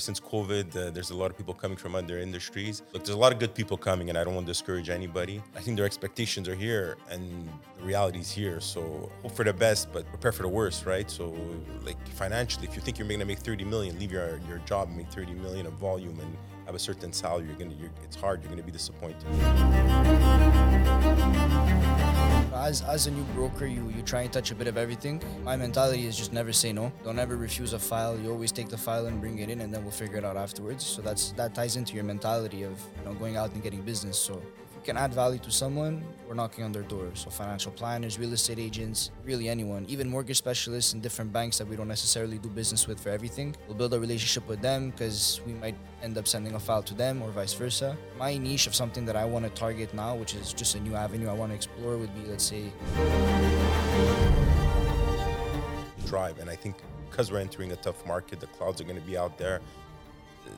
since COVID, uh, there's a lot of people coming from other industries. Look, there's a lot of good people coming, and I don't want to discourage anybody. I think their expectations are here, and the reality is here. So hope for the best, but prepare for the worst, right? So, like financially, if you think you're going to make 30 million, leave your your job and make 30 million of volume and have a certain salary. You're gonna, you're, it's hard. You're to be disappointed. As, as a new broker, you, you try and touch a bit of everything. My mentality is just never say no. Don't ever refuse a file. You always take the file and bring it in, and then we'll figure it out afterwards. So that's that ties into your mentality of you know going out and getting business. So you can add value to someone, we're knocking on their door. So financial planners, real estate agents, really anyone, even mortgage specialists in different banks that we don't necessarily do business with for everything. We'll build a relationship with them because we might end up sending a file to them or vice versa. My niche of something that I want to target now, which is just a new avenue I want to explore, would be let's say drive. And I think because we're entering a tough market, the clouds are going to be out there.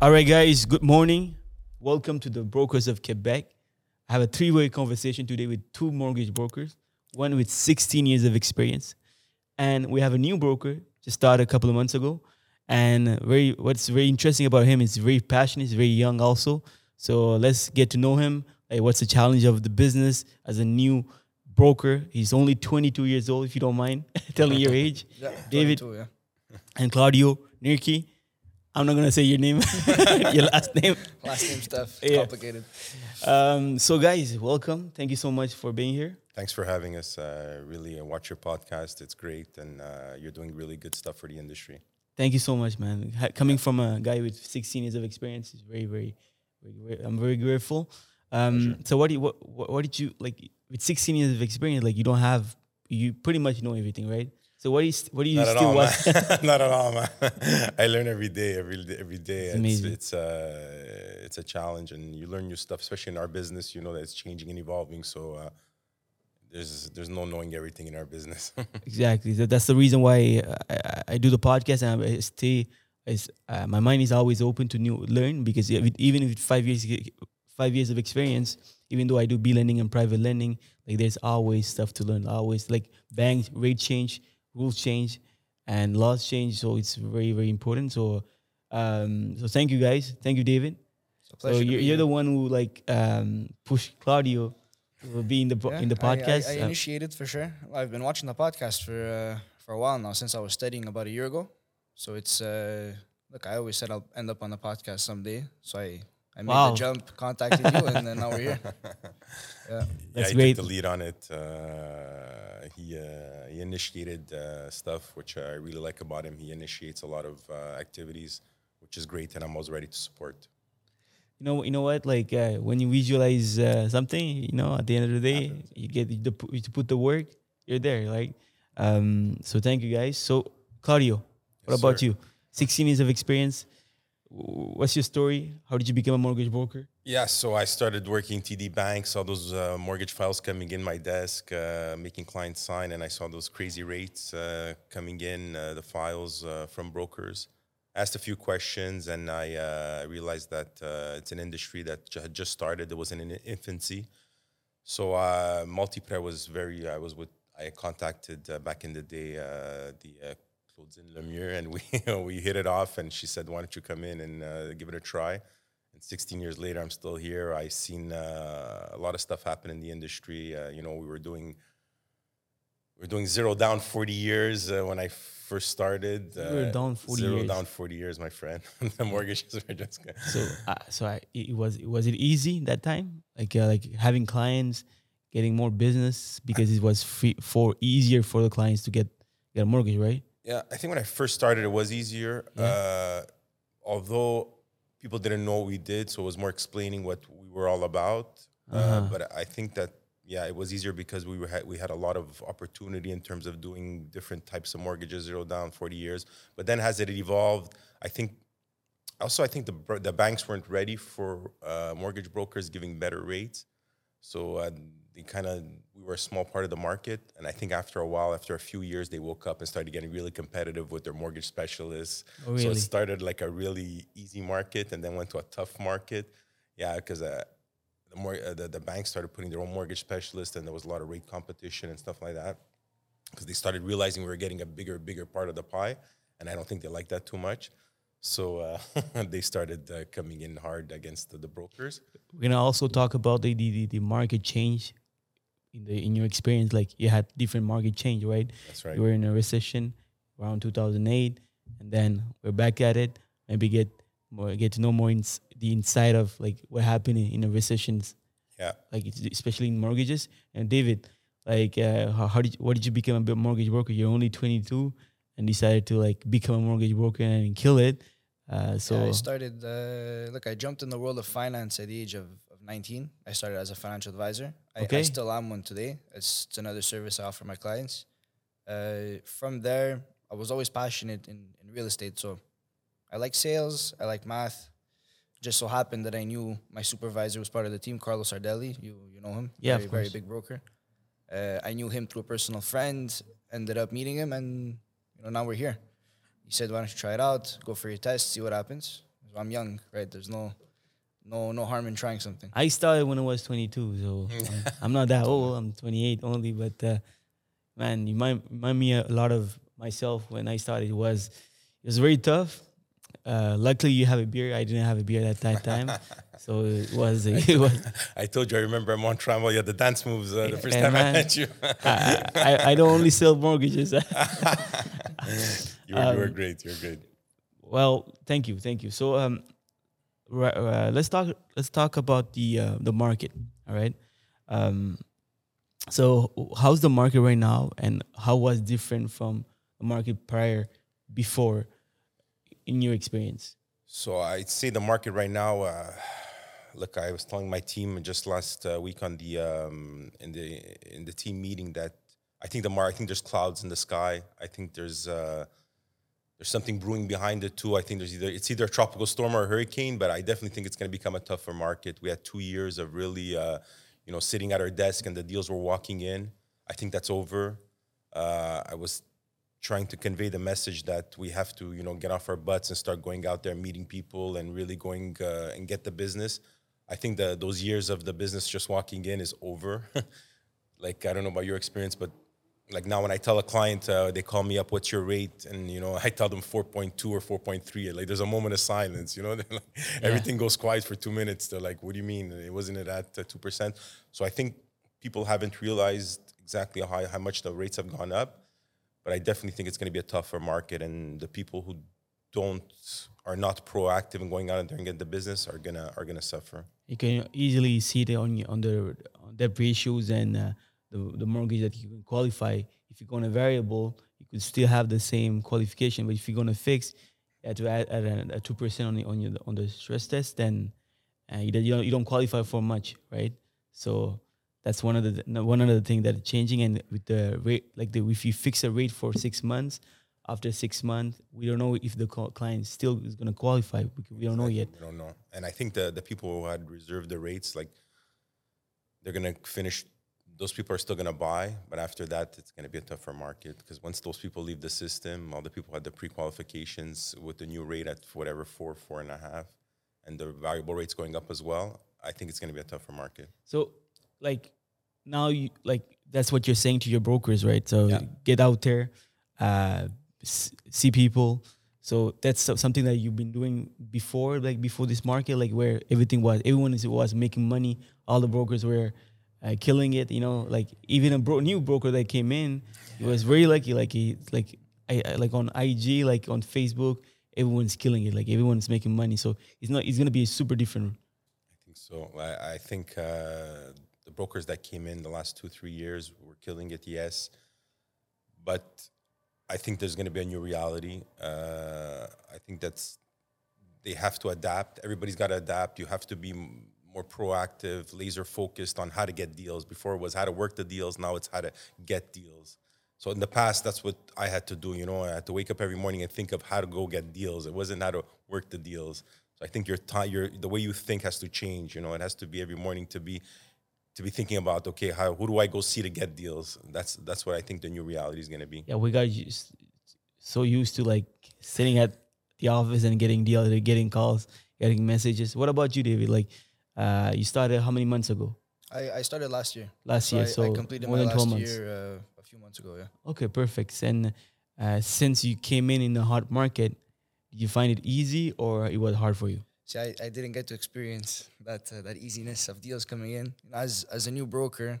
All right, guys, good morning. Welcome to the Brokers of Quebec. I have a three way conversation today with two mortgage brokers, one with 16 years of experience. And we have a new broker, just started a couple of months ago. And very, what's very interesting about him is very passionate, he's very young also. So let's get to know him. Like, what's the challenge of the business as a new broker? He's only 22 years old, if you don't mind telling your age. yeah, David yeah. and Claudio Nirki. I'm not gonna say your name, your last name. Last name stuff. Yeah. Complicated. Um, so, guys, welcome. Thank you so much for being here. Thanks for having us. Uh, really, uh, watch your podcast. It's great, and uh, you're doing really good stuff for the industry. Thank you so much, man. Ha- Coming from a guy with 16 years of experience is very, very, very, very I'm very grateful. Um, so, what, do you, what, what, what did you like with 16 years of experience? Like, you don't have, you pretty much know everything, right? So, what do you, st- what do you Not at still all, watch? Not at all, man. I learn every day, every day, every day. It's amazing. it's, uh, it's a challenge, and you learn new stuff, especially in our business. You know that it's changing and evolving. So uh, there's there's no knowing everything in our business. Exactly. That, that's the reason why I, I, I do the podcast and I stay. Is, uh, my mind is always open to new learn because even if five years five years of experience, even though I do B lending and private lending, like there's always stuff to learn. Always like bank rate change, rules change, and laws change. So it's very very important. So um, so thank you guys. Thank you, David. So you're, you're the one who like um, pushed Claudio to be in the Yeah, in the podcast. I, I, Uh, initiated for sure. I've been watching the podcast for uh, for a while now since I was studying about a year ago. So it's uh, look. I always said I'll end up on the podcast someday. So I I made Wow. the jump, contacted you, and then now we're here. Yeah. yeah, That's he great. took the lead on it. Uh, he uh, he initiated uh, stuff, which I really like about him. He initiates a lot of uh, activities, which is great, and I'm always ready to support. you know, you know what? Like uh, when you visualize uh, something, you know, at the end of the day, you get the, you put the work, you're there. Like, um, so thank you guys. So Claudio, what Yes, about sir. you? 16 years of experience. What's your story? How did you become a mortgage broker? Yeah, so I started working TD Bank, saw those uh, mortgage files coming in my desk, uh, making clients sign, and I saw those crazy rates uh, coming in, uh, the files uh, from brokers. Asked a few questions, and I uh, realized that it's an industry that had just started. It was in an infancy. So uh, Multiprêt was very. I was with. I contacted uh, back in the day uh, the Claudine Lemieux, and we we hit it off. And she said, "Why don't you come in and uh, give it a try?" And 16 years later, I'm still here. I've seen uh, a lot of stuff happen in the industry. Uh, you know, we were doing we were doing zero down 40 years uh, when I first started. Zero Uh, down 40 zero years. down 40 years, my friend. the mortgages were just. So, uh, so I, it was was it easy that time? Like uh, like having clients, getting more business because it was free for easier for the clients to get get a mortgage, right? Yeah, I think when I first started, it was easier. Uh, although people didn't know what we did, so it was more explaining what we were all about. uh Uh-huh. but I think that yeah, it was easier because we were had, we had a lot of opportunity in terms of doing different types of mortgages, zero down, forty years. But then as it evolved, I think also I think the the banks weren't ready for uh, mortgage brokers giving better rates, so uh, they kind of we were a small part of the market, and I think after a while, after a few years, they woke up and started getting really competitive with their mortgage specialists. Oh, So it started like a really easy market, and then went to a tough market. Yeah, because uh, the more uh, the, the banks started putting their own mortgage specialists, and there was a lot of rate competition and stuff like that because they started realizing we were getting a bigger, bigger part of the pie, and I don't think they like that too much. So uh, they started uh, coming in hard against the, the brokers. We're gonna also talk about the, the, the market change in the in your experience. Like you had different market change, right? That's right. You were in a recession around 2008, and then we're back at it. Maybe get more get to know more ins- the inside of like what happened in, in the recessions, Yeah. like it's- especially in mortgages. And David, like uh, how, how did you, what did you become a mortgage broker? You're only 22 and decided to like become a mortgage broker and kill it. Uh, so Yeah, I started. Uh, look, I jumped in the world of finance at the age of, of 19. I started as a financial advisor. I, I still am one today. It's, it's another service I offer my clients. Uh, from there, I was always passionate in, in real estate. So I like sales. I like math. Just so happened that I knew my supervisor was part of the team, Carlos Sardelli. You you know him? Yeah, very, very big broker. Uh, I knew him through a personal friend. Ended up meeting him, and you know now we're here. He said, "Why don't you try it out? Go for your test, see what happens." So I'm young, right? There's no, no, no harm in trying something. I started when I was 22, so I'm- I'm not that old. I'm 28 only, but uh, man, you might remind me a lot of myself when I started. It was it was very tough. Uh, luckily, you have a beer. I didn't have a beer at that time, so it was it was. I told you, I remember Montreal, you had the dance moves uh, the first time man. I met you. I, I, I don't only sell mortgages. you, were, you were Um, great. You were great. Well, thank you, thank you. So, um, ri- uh, let's talk. Let's talk about the uh, the market. All right. Um, so, how's the market right now, and how was different from the market prior, before, in your experience? So I'd say the market right now. Uh, look, I was telling my team just last uh, week on the um, in the in the team meeting that I think the mar- I think there's clouds in the sky. I think there's uh, there's something brewing behind it too. I think there's either it's either a tropical storm or a hurricane, but I definitely think it's going to become a tougher market. We had two years of really, uh, you know, sitting at our desk and the deals were walking in. I think that's over. Uh, I was trying to convey the message that we have to, you know, get off our butts and start going out there, meeting people, and really going uh, and get the business. I think that those years of the business just walking in is over. like I don't know about your experience, but like now when I tell a client, uh, they call me up, "What's your rate?" and you know I tell them 4.2 or 4.3. Like there's a moment of silence, you know. Like, Everything goes quiet for two minutes. They're like, "What do you mean? It wasn't it at uh, two percent?" So I think people haven't realized exactly how how much the rates have gone up but I definitely think it's going to be a tougher market, and the people who don't are not proactive in going out and doing the business are gonna are gonna suffer. You can easily see it on on the on debt ratios and uh, the the mortgage that you can qualify. If you're going a variable, you could still have the same qualification, but if you're going to fix, you have to add, add a two percent on the on your on the stress test, then uh, you, don't- you don't you don't qualify for much, right? So that's one of the one of the things that is changing. And with the rate, like the if you fix a rate for six months, after six months, we don't know if the client still is going to qualify because we don't know yet. We don't know, and I think the the people who had reserved the rates, like they're gonna finish. Those people are still gonna buy, but after that, it's gonna be a tougher market because once those people leave the system, all the people had the pre-qualifications with the new rate at whatever four, four and a half, and the variable rates going up as well. I think it's gonna be a tougher market. So, like now, you like that's what you're saying to your brokers, right? So Yeah. get out there, uh, see people. So that's something that you've been doing before, like before this market, like where everything was, everyone is, was making money. All the brokers were uh, killing it. You know, like even a bro- new broker that came in, he was very lucky. Like he, like I, like on IG, like on Facebook, everyone's killing it. Like everyone's making money. So it's not. It's gonna be a super different. I think so. I, I think uh, the brokers that came in the last two, three years were killing it, yes. But I think there's to be a new reality. Uh, I think that's, they have to adapt. Everybody's got to adapt. You have to be more proactive, laser focused on how to get deals. Before it was how to work the deals, now it's how to get deals. So in the past, that's what I had to do. You know, I had to wake up every morning and think of how to go get deals. It wasn't how to work the deals. So I think your time, your the way you think has to change. You know, it has to be every morning to be to be thinking about okay, how who do I go see to get deals? That's that's what I think the new reality is going to be. Yeah, we got used, so used to like sitting at the office and getting deals, getting calls, getting messages. What about you, David? Like, uh, you started how many months ago? I, I started last year. Last year, I, so I completed more my than last 12 months. year uh, a few months ago. Yeah. Okay, perfect. And uh, since you came in in the hot market, did you find it easy or it was hard for you? See, I, I didn't get to experience that uh, that easiness of deals coming in. As as a new broker,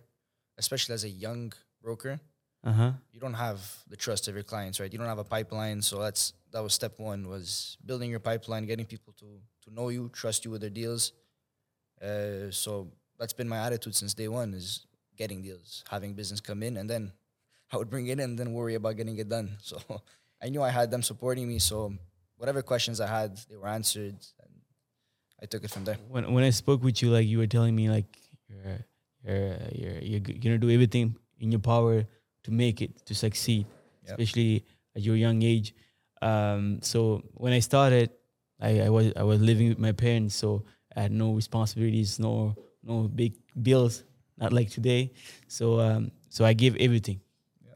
especially as a young broker, Uh huh. you don't have the trust of your clients, right? You don't have a pipeline, so that's that was step one was building your pipeline, getting people to to know you, trust you with their deals. Uh, so that's been my attitude since day one is getting deals, having business come in, and then I would bring it in, and then worry about getting it done. So I knew I had them supporting me, so whatever questions I had, they were answered, and I took it from there. When when I spoke with you, like you were telling me, like you're you're you're you're, gonna do everything in your power to make it to succeed, Yep. especially at your young age. Um, so when I started, I, I was I was living with my parents, so I had no responsibilities, no no big bills, not like today. So um, so I gave everything.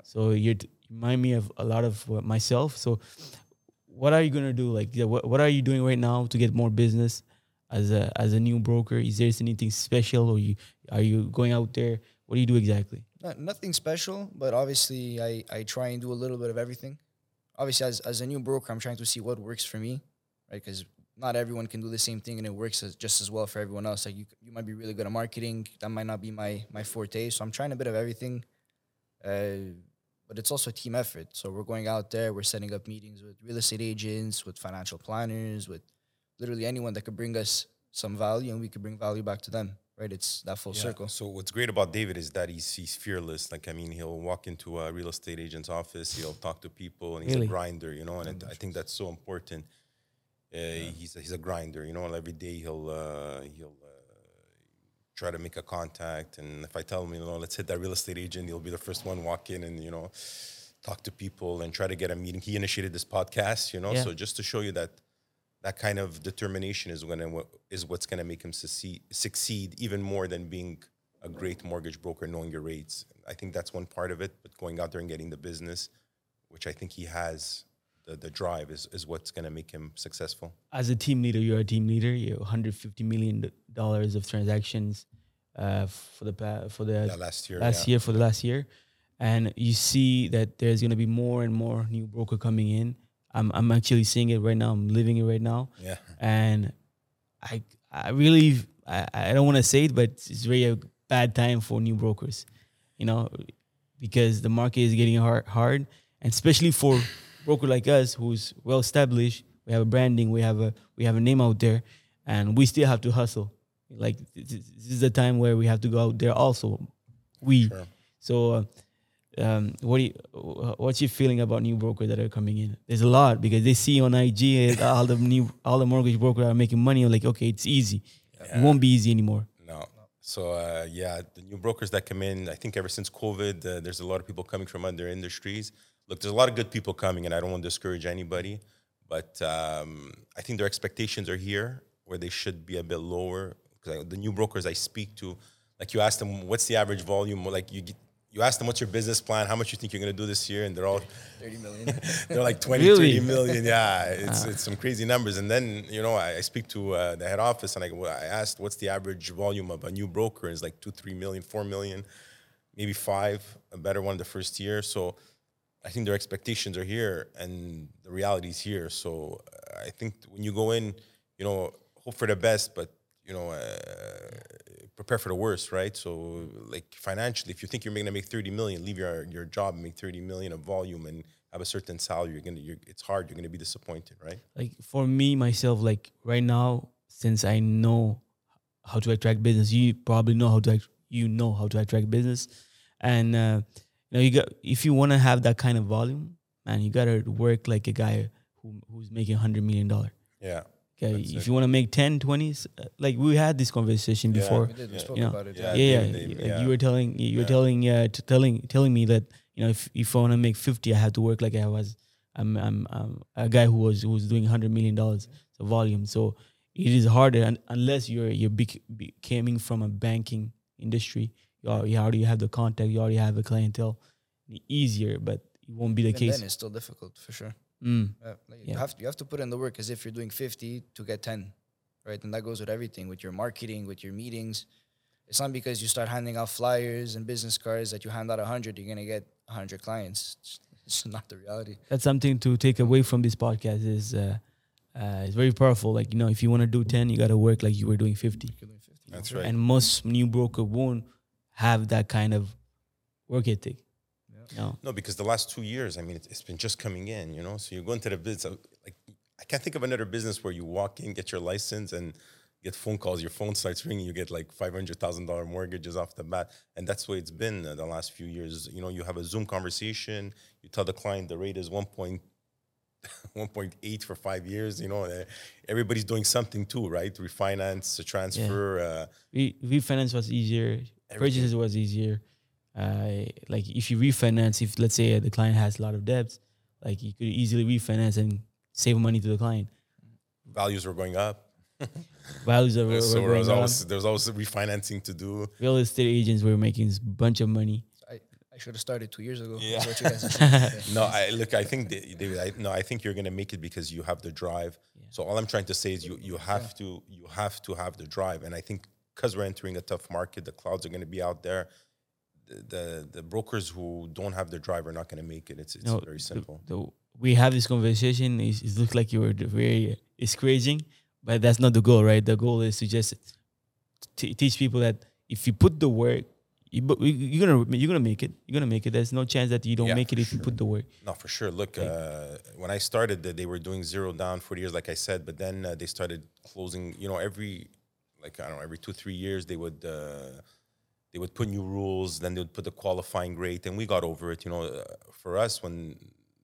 So you remind me of a lot of myself. So what are you gonna do? Like, yeah, what what are you doing right now to get more business as a as a new broker? Is there anything special, or you are you going out there? What do you do exactly? Not, nothing special, but obviously I, I try and do a little bit of everything. Obviously, as, as a new broker, I'm trying to see what works for me, right? Because not everyone can do the same thing and it works as, just as well for everyone else. Like you, you might be really good at marketing, that might not be my my forte. So I'm trying a bit of everything, uh, but it's also a team effort. So we're going out there, we're setting up meetings with real estate agents, with financial planners, with literally anyone that could bring us some value, and we could bring value back to them. Right? It's that full Yeah. circle. So what's great about David is that he's he's fearless. Like I mean, he'll walk into a real estate agent's office, he'll talk to people, and he's Really? a grinder, you know. And it, I think that's so important. Uh, He's a, he's a grinder, you know. Every day he'll uh, he'll uh, try to make a contact. And if I tell him, you know, let's hit that real estate agent, he'll be the first one walk in and you know talk to people and try to get a meeting. He initiated this podcast, you know. Yeah. So just to show you that that kind of determination is going is what's going to make him succeed, succeed even more than being a great mortgage broker, knowing your rates. I think that's one part of it. But going out there and getting the business, which I think he has, the, the drive is is what's going to make him successful. As a team leader, you're a team leader. You have 150 million dollars of transactions uh, for the for the Yeah, last year, last yeah. year for the last year, and you see that there's going to be more and more new broker coming in. I'm I'm actually seeing it right now. I'm living it right now. Yeah. and I I really I, I don't want to say it, but it's really a bad time for new brokers, you know, because the market is getting hard, hard, and especially for broker like us who's well established. We have a branding, we have a we have a name out there, and we still have to hustle. Like this is this is the time where we have to go out there also. We Sure. so. Uh, um, what do you, what's your feeling about new brokers that are coming in? There's a lot because they see on IG uh, all the new all the mortgage brokers are making money. Like, okay, it's easy. It won't be easy anymore. No. So uh, yeah, the new brokers that come in, I think ever since COVID, uh, there's a lot of people coming from other industries. Look, there's a lot of good people coming, and I don't want to discourage anybody, but um, I think their expectations are here where they should be a bit lower. Because the new brokers I speak to, like you ask them, what's the average volume? Like you get, you ask them, what's your business plan? How much you think you're going to do this year? And they're all 30 million. they're like 20, Really? 30 million. Yeah, it's, it's some crazy numbers. And then, you know, I, I speak to uh, the head office and I, go- I asked, what's the average volume of a new broker? And it's like two, three million, four million, maybe five, a better one the first year. So I think their expectations are here and the reality is here. So uh, I think when you go in, you know, hope for the best, but, you know, uh, prepare for the worst, right? So, like financially, if you think you're going to make 30 million, leave your, your job and make 30 million of volume and have a certain salary, you're to, you're, it's hard. You're to be disappointed, right? Like for me myself, like right now, since I know how to attract business, you probably know how to you know how to attract business, and uh, you know you got if you want to have that kind of volume, man, you gotta work like a guy who who's making hundred million dollar. Yeah. Okay, if it. you want to make 10, 20s, uh, like we had this conversation Yeah. before. we did. Spoke You know, about it. Yeah. yeah, yeah, David, David, like. You were telling you were telling uh, t- telling telling me that You know, if if I want to make fifty, I have to work like I was. I'm I'm, I'm a guy who was who was doing hundred million dollars so volume. So it is harder un- unless you're you're bec- be, coming from a banking industry. You already, you already have the contact. You already have a clientele. Easier, but it won't be the And case. then it's still difficult for sure. Mm. Yeah, like Yeah. You have to, you have to put in the work as if you're doing 50 to get 10, right? And that goes with everything, with your marketing, with your meetings. It's not because you start handing out flyers and business cards that you hand out 100, you're gonna get 100 clients. It's, it's not the reality. that's something to take away from this podcast is uh, uh, it's very powerful. Like you know, if you want to do ten, you got to work like you were doing fifty. You're doing 50. That's right. And most new broker won't have that kind of work ethic. No, No, because the last two years, I mean, it's, it's been just coming in, you know. So you go into the business, like I can't think of another business where you walk in, get your license, and get phone calls. Your phone starts ringing. You get like five hundred thousand dollar mortgages off the bat, and that's the way it's been uh, the last few years. You know, you have a Zoom conversation. You tell the client the rate is one point. 1.8 for five years, you know, uh, everybody's doing something too, right? Refinance, transfer, uh, Re- refinance was easier. Purchases was easier. Uh, like if you refinance, if let's say the client has a lot of debts, like you could easily refinance and save money to the client. values were going up. Values are were, so were there was, going up. always, there was always refinancing to do. Real estate agents were making a bunch of money. I, I should have started two years ago. Yeah. What you guys. No, I look. I think they, they, I, no. I think you're gonna make it because you have the drive. So all I'm trying to say is you you have to you have to have the drive, and I think because we're entering a tough market, the clouds are gonna be out there. The the, the brokers who don't have the drive are not gonna make it. It's it's No, very simple. the- we have this conversation. It, it looks like you were very discouraging, but that's not the goal, right? The goal is to just t- teach people that if you put the work, you, you're gonna you're gonna make it. You're gonna make it. There's no chance that you don't Yeah, make it if you put the work. No, for sure. Look, uh, when I started, they were doing zero down for years, like I said. But then uh, they started closing. You know, every like I don't know, every two three years they would uh, they would put new rules. Then they would put the qualifying rate, and we got over it. You know, uh, for us when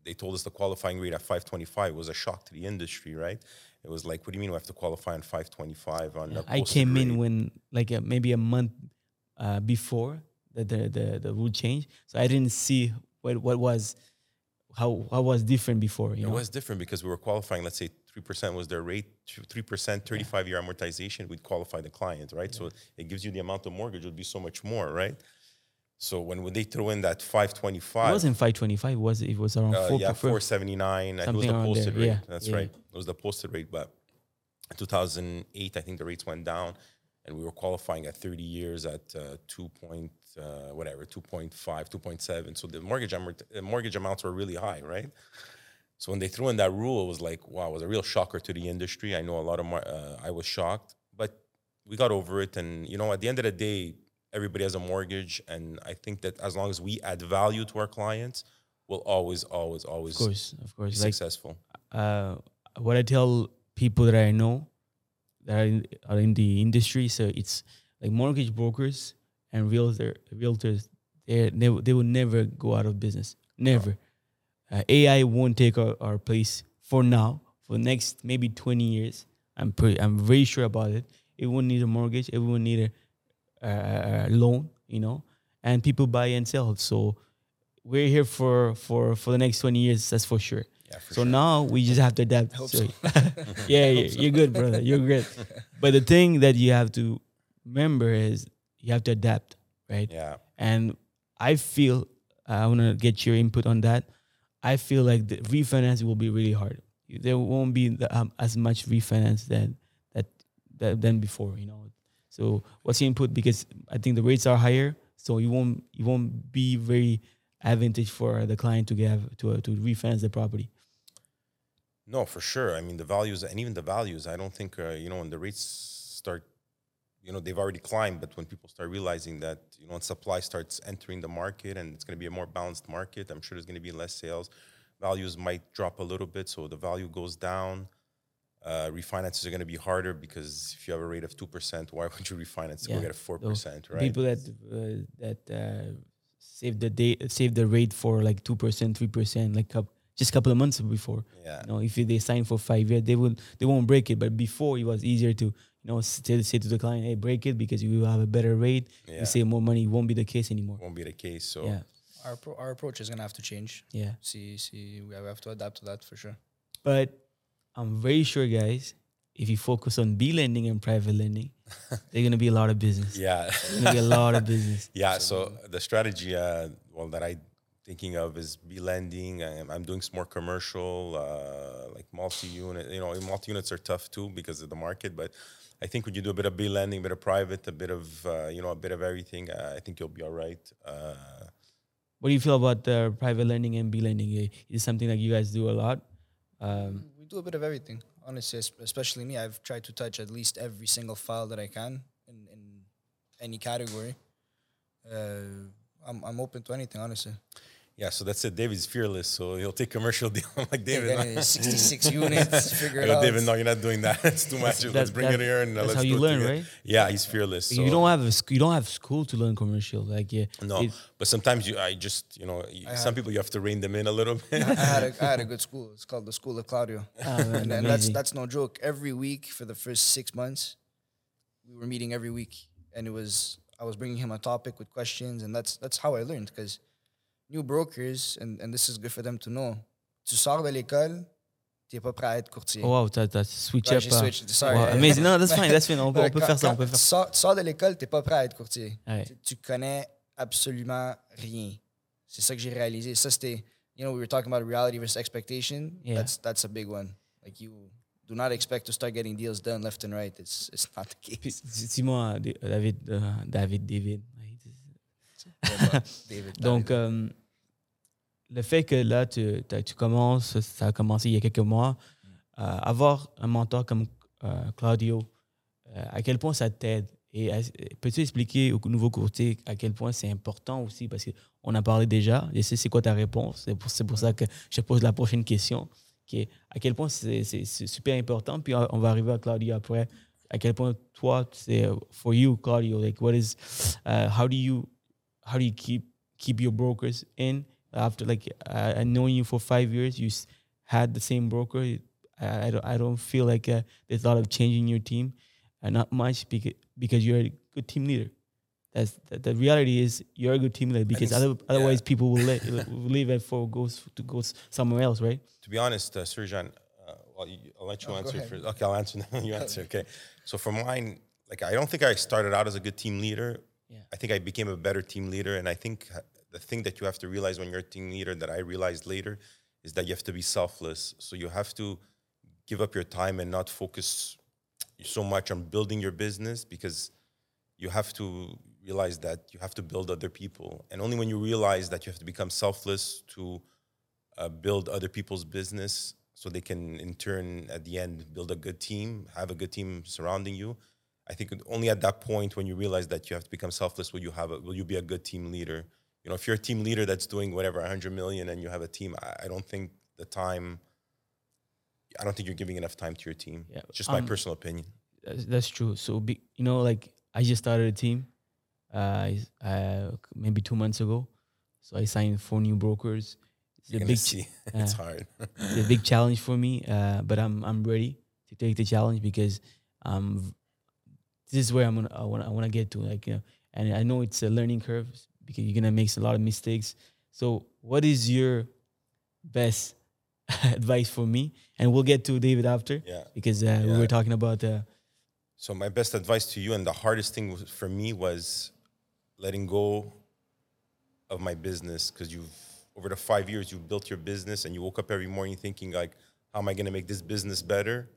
they told us the qualifying rate at 525 was a shock to the industry, right? It was like, what do you mean we have to qualify on 525 on? I came in when like uh, maybe a month uh, before the, the the the rule change, so I didn't see what what was how how was different before. You It know, was different because we were qualifying. Let's say three percent was their rate, three percent, thirty-five year amortization. We'd qualify the client, right? So it gives you the amount of mortgage would be so much more, right? So when, when they throw in that 525? it wasn't 525. Was it It was around uh, four yeah, per- four seventy-nine. It was Something the posted there, rate. yeah, That's yeah. right. It was the posted rate, but two thousand eight, I think the rates went down, and we were qualifying at thirty years at uh, two point uh, whatever, 2.5, 2.7. So the mortgage amort- uh, mortgage amounts were really high, right? So when they threw in that rule, it was like, wow, it was a real shocker to the industry. I know a lot of, my, uh, I was shocked, but we got over it. And, you know, at the end of the day, everybody has a mortgage. And I think that as long as we add value to our clients, we'll always, always, always Of course, of be course. Like successful. uh, what I tell people that I know that are in, are in the industry, so it's like mortgage brokers and realtor realtors. They they they will never go out of business. Never. Uh, AI won't take our, our place for now. For next maybe twenty years, I'm pretty, I'm very sure about it. Everyone needs a mortgage. Everyone need a, a, a loan. You know, and people buy and sell. So we're here for for for the next twenty years. That's for sure. Yeah, for So sure. now we just have to adapt. So- so. yeah, yeah, you're good, brother. You're good. But the thing that you have to remember is you have to adapt, right? Yeah. And I feel I want to get your input on that. I feel like the refinance will be really hard. There won't be the, um, as much refinance than that, that than before, you know. So what's your input? Because I think the rates are higher, so you won't you won't be very advantage for the client to get to to refinance the property. No, for sure. I mean, the values and even the values, I don't think, uh, you know, when the rates start, you know, they've already climbed, but when people start realizing that, you know, when supply starts entering the market and it's going to be a more balanced market, I'm sure there's going to be less sales. Values might drop a little bit, so the value goes down. Uh, refinances are going to be harder because if you have a rate of 2%, why would you refinance to Yeah. go get a 4%, right? People that uh, that uh, save the day save the rate for like two percent, three percent, like coup just a couple of months before. yeah. You know, if they sign for five years, they will they won't break it. But before it was easier to you know say, say to the client, hey, break it because you will have a better rate. Yeah. You save more money. It won't be the case anymore. Won't be the case. So, Yeah. our pro- our approach is gonna have to change. Yeah. See, see, we have to adapt to that for sure. But I'm very sure, guys, if you focus on B lending and private lending, there's gonna be a lot of business. Yeah. There's gonna be a lot of business. Yeah. So the strategy, uh, well, that I thinking of is B lending. I'm, I'm doing some more commercial, uh, like multi-unit. You know, multi-units are tough too because of the market. But I think when you do a bit of B lending, a bit of private, a bit of uh, you know, a bit of everything, uh, I think you'll be all right. Uh, What do you feel about the private lending and B lending? Is it something that you guys do a lot? Um, We do a bit of everything. Honestly, especially me, I've tried to touch at least every single file that I can in, in any category. Uh, I'm I'm open to anything, honestly. Yeah. So that's it. David's fearless, so he'll take commercial deal. I'm like David. any 66 units, figure I it go, out. David, no, you're not doing that. It's too much. That- let's bring that- it here and that's let's how you it learn, right? Yeah, he's fearless. you don't have a sc- you don't have school to learn commercial. Like yeah, No, but sometimes you, I just, you know, you, some people you have to rein them in a little bit. I had a I had a good school. It's called the School of Claudio, Ah, man, and, and that's that's no joke. Every week for the first six months, we were meeting every week, and it was I was bringing him a topic with questions, and that's that's how I learned. Because new brokers, and, and this is good for them to know. Tu sors de l'école, t'es pas prêt à être courtier. oh wow, t'as t'as switch Ouais, up. j'ai switched. Sorry. wow, amazing. No, that's fine. That's fine. On on peut Quand- faire ça. On peut tu faire. sors, tu sors de l'école, t'es pas prêt à être courtier. Ouais. Tu, tu connais absolument rien. C'est ça que j'ai réalisé. Ça, c'était, you know, we were talking about reality versus expectation. Yeah. That's that's a big one. Like you do not expect to start getting deals done left and right. It's it's not the case. Dis-moi, David, euh, David, David. David, Donc, David. euh, le fait que là, tu, tu commences, ça a commencé il y a quelques mois, euh, avoir un mentor comme euh, Claudio, euh, à quel point ça t'aide? Et peux-tu expliquer aux nouveaux courtiers à quel point c'est important aussi? Parce qu'on a parlé déjà, je sais c'est quoi ta réponse, c'est pour, pour ça que je pose la prochaine question, qui est à quel point c'est super important, puis on va arriver à Claudio après. À quel point toi, c'est for you, Claudio, like what is, uh, how do you, how do you keep keep your brokers in? After like I, I knowing you for five years you had the same broker I, I don't I don't feel like uh, there's a lot of change in your team uh, not much because because you're a good team leader that's the, the reality is you're a good team leader because think s- other, otherwise yeah. people will, let, will leave it for goes to go somewhere else right to be honest, uh, Surjan, uh, well, you, I'll let you Oh, answer ahead. first. Okay, I'll answer. Then you answer. Okay. So for mine, like I don't think I started out as a good team leader. Yeah. I think I became a better team leader, and I think uh, the thing that you have to realize when you're a team leader that I realized later is that you have to be selfless. So you have to give up your time and not focus so much on building your business because you have to realize that you have to build other people. And only when you realize that you have to become selfless to uh, build other people's business so they can, in turn, at the end, build a good team, have a good team surrounding you. I think only at that point when you realize that you have to become selfless will you have a, will you be a good team leader. You know, if you're a team leader that's doing whatever 100 million and you have a team, I, I don't think the time. I don't think you're giving enough time to your team. Yeah, It's just my um, personal opinion. That's, that's true. So, be, you know, like I just started a team, uh, uh, maybe two months ago. So I signed four new brokers. It's You're a big, see. uh, it's hard. it's a big challenge for me, uh, but I'm I'm ready to take the challenge because um, this is where I'm gonna I want I want to get to like you know, and I know it's a learning curve because you're gonna make a lot of mistakes. So, what is your best advice for me? And we'll get to David after yeah. because uh, we Yeah. were talking about uh, So my best advice to you, and the hardest thing for me was letting go of my business because you've over the five years you've built your business and you woke up every morning thinking like, how am I going to make this business better?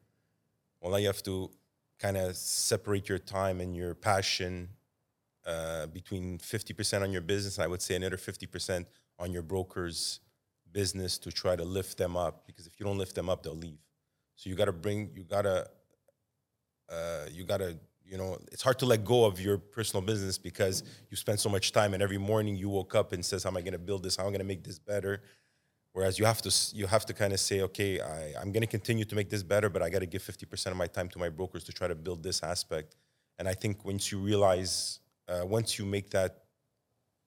Well, now you have to kind of separate your time and your passion uh, between 50% on your business, I would say another 50% on your broker's business to try to lift them up. Because if you don't lift them up, they'll leave. So you got to bring, you got to uh, you gotta, you know, it's hard to let go of your personal business because you spend so much time, and every morning you woke up and says, "How am I gonna build this? How am I gonna make this better?" Whereas you have to, you have to kind of say, "Okay, I, I'm gonna continue to make this better, but I got to give 50% of my time to my brokers to try to build this aspect." And I think once you realize, uh, once you make that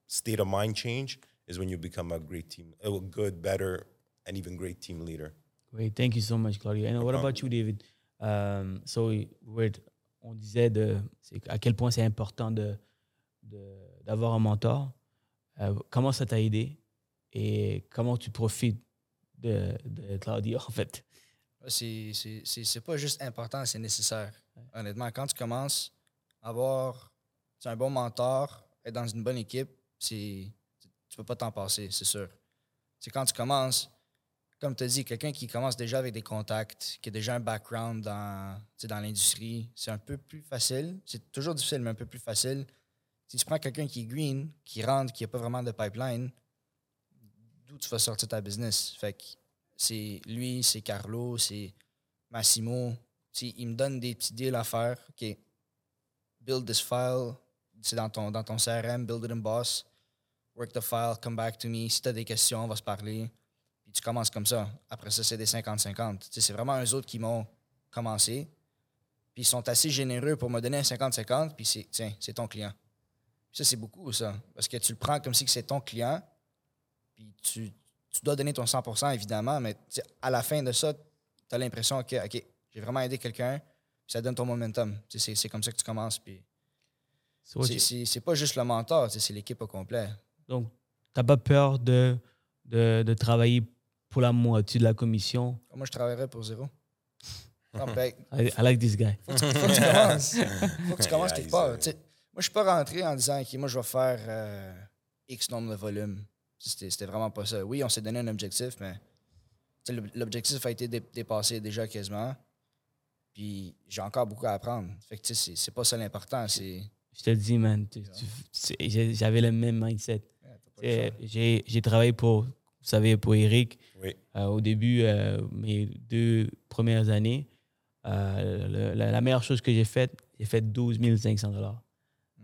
state of mind change, is when you become a great team, a good, better, and even great team leader. Great, thank you so much, Claudio. And what about you, David? Um, so, we're- on disait de, c'est à quel point c'est important de, de- d'avoir un mentor. Euh, comment ça t'a aidé et comment tu profites de, de Claudio, en fait? C'est- C'est c'est- c'est pas juste important, c'est nécessaire. Honnêtement, quand tu commences, avoir sais, un bon mentor, être dans une bonne équipe, c'est tu peux pas t'en passer, c'est sûr. C'est quand tu commences, comme tu as dit, quelqu'un qui commence déjà avec des contacts, qui a déjà un background dans, dans l'industrie, c'est un peu plus facile. C'est toujours difficile, mais un peu plus facile. Si tu prends quelqu'un qui est green, qui rentre, qui n'a pas vraiment de pipeline, d'où tu vas sortir ta business? Fait que c'est lui, c'est Carlo, c'est Massimo. Tu sais, ils me donnent des petits deals à faire. OK, build this file. C'est dans ton, dans ton CRM, build it in Boss. Work the file, come back to me. Si tu as des questions, on va se parler. Puis tu commences comme ça. Après ça, c'est des 50-50. Tu sais, c'est vraiment eux autres qui m'ont commencé. Puis ils sont assez généreux pour me donner un 50-50. Puis c'est, tiens, c'est ton client. Puis ça, c'est beaucoup, ça. Parce que tu le prends comme si c'est ton client. Puis tu, tu dois donner ton 100% évidemment, mais à la fin de ça, tu as l'impression que, OK, j'ai vraiment aidé quelqu'un, puis ça donne ton momentum. C'est comme ça que tu commences. Puis c'est- pas juste le mentor, c'est l'équipe au complet. donc, t'as pas peur de, de, de travailler pour la moitié de la commission? Moi, je travaillerais pour zéro. Non, ben, I, I like this guy. faut que tu commences. faut que tu commences quelque part. moi, je suis pas rentré en disant, OK, moi, je vais faire euh, X nombre de volumes. C'était vraiment pas ça. Oui, on s'est donné un objectif, mais l'objectif a été dé- dépassé déjà quasiment. Puis j'ai encore beaucoup à apprendre. Fait que tu sais, c'est- c'est pas ça l'important. C'est. Je te le dis, man, j'avais le même mindset. J'ai travaillé pour, vous savez, pour Eric Oui. euh, au début, euh, mes deux premières années. Euh, le- la, la meilleure chose que j'ai faite, j'ai fait 12 500 dollars.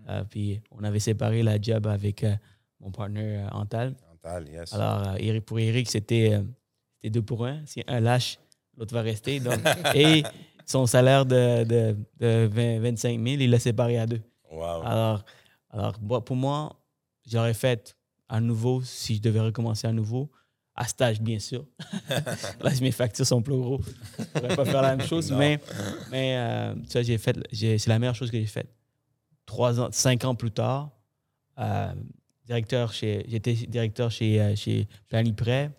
Euh, puis on avait séparé la job avec euh, mon partenaire euh, Antal. Antal, yes. Alors, euh, Eric- pour Eric, c'était euh, c'était deux pour un. Si un lâche, l'autre va rester. Donc, et son salaire de, de, de 20 25 000, il l'a séparé à deux. Wow. Alors, alors moi, pour moi, j'aurais fait à nouveau, si je devais recommencer à nouveau, à stage, bien sûr. Là, mes factures sont plus gros. Je ne pourrais pas faire la même chose, mais, mais euh, tu vois, j'ai fait, c'est la meilleure chose que j'ai faite. Trois ans, cinq ans plus tard, euh, directeur chez, j'étais directeur chez, euh, chez Planiprêt.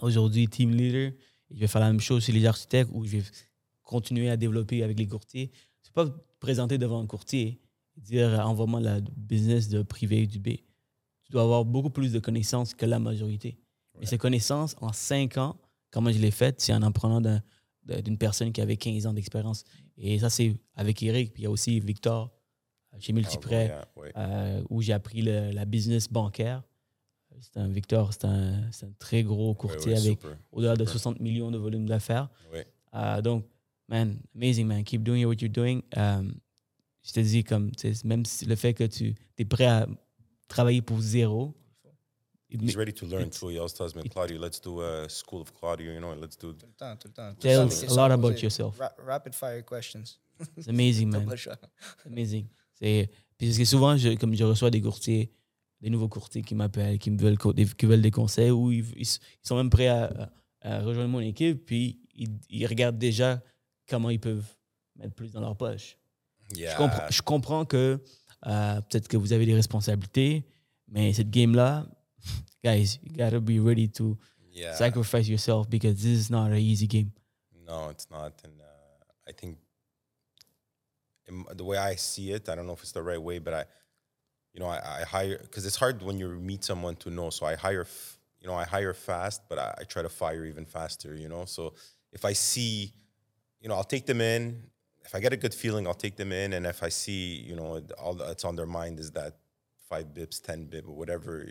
Aujourd'hui, team leader. Je vais faire la même chose chez les architectes où je vais continuer à développer avec les courtiers. C'est pas présenter devant un courtier dire envoie-moi la business de privé du B. Tu dois avoir beaucoup plus de connaissances que la majorité. Et ces connaissances, en cinq ans, comment je l'ai fait, c'est en en prenant d'une personne qui avait 15 ans d'expérience. Et ça, c'est avec Eric. Puis il y a aussi Victor euh, chez Multiprêt, oui. euh, où j'ai appris le- la business bancaire. C'est un Victor, c'est un, très gros courtier avec au-delà de super. 60 millions de volume d'affaires. Euh, donc, man, amazing, man. Keep doing what you're doing. Je te dis, comme, tu sais, même si le fait que tu es prêt à travailler pour zéro. He's ready to learn too. He always tells me, Claudio, let's do a school of Claudio, you know, let's do. Tout le temps, tout le temps. Tout le Tells temps, a lot about yourself. Ra- rapid fire questions. It's amazing, man. amazing. C'est, puis parce que souvent, je, comme je reçois des courtiers, des nouveaux courtiers qui m'appellent, qui me veulent, qui veulent des conseils, ou ils, ils sont même prêts à, à- à rejoindre mon équipe, puis ils, ils regardent déjà comment ils peuvent mettre plus dans leur poche. Yeah. Je, comprends, je comprends que euh, peut-être que vous avez des responsabilités, mais cette game-là, guys, you gotta be ready to yeah. sacrifice yourself because this is not an easy game. No, it's not. And uh, I think in the way I see it, I don't know if it's the right way, but I, you know, I, I hire because it's hard when you meet someone to know. So I hire, you know, I hire fast, but I, I try to fire even faster. You know, so if I see, you know, I'll take them in. If I get a good feeling, I'll take them in, and if I see, you know, all that's on their mind is that five bips, ten bip, or whatever,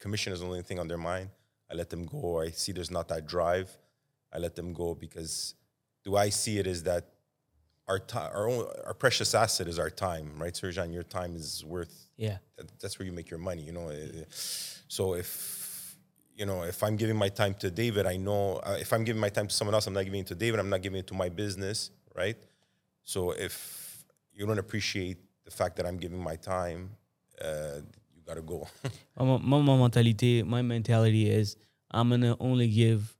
commission is the only thing on their mind. I let them go. I see there's not that drive. I let them go because do I see it is that our time, our own, our precious asset is our time, right, Serjan? Your time is worth. Yeah. that- That's where you make your money, you know. Uh, So if you know, if I'm giving my time to David, I know uh, if I'm giving my time to someone else, I'm not giving it to David. I'm not giving it to my business, right? So if you don't appreciate the fact that I'm giving my time, uh, you gotta go. My, my, my mentality, my mentality is I'm gonna only give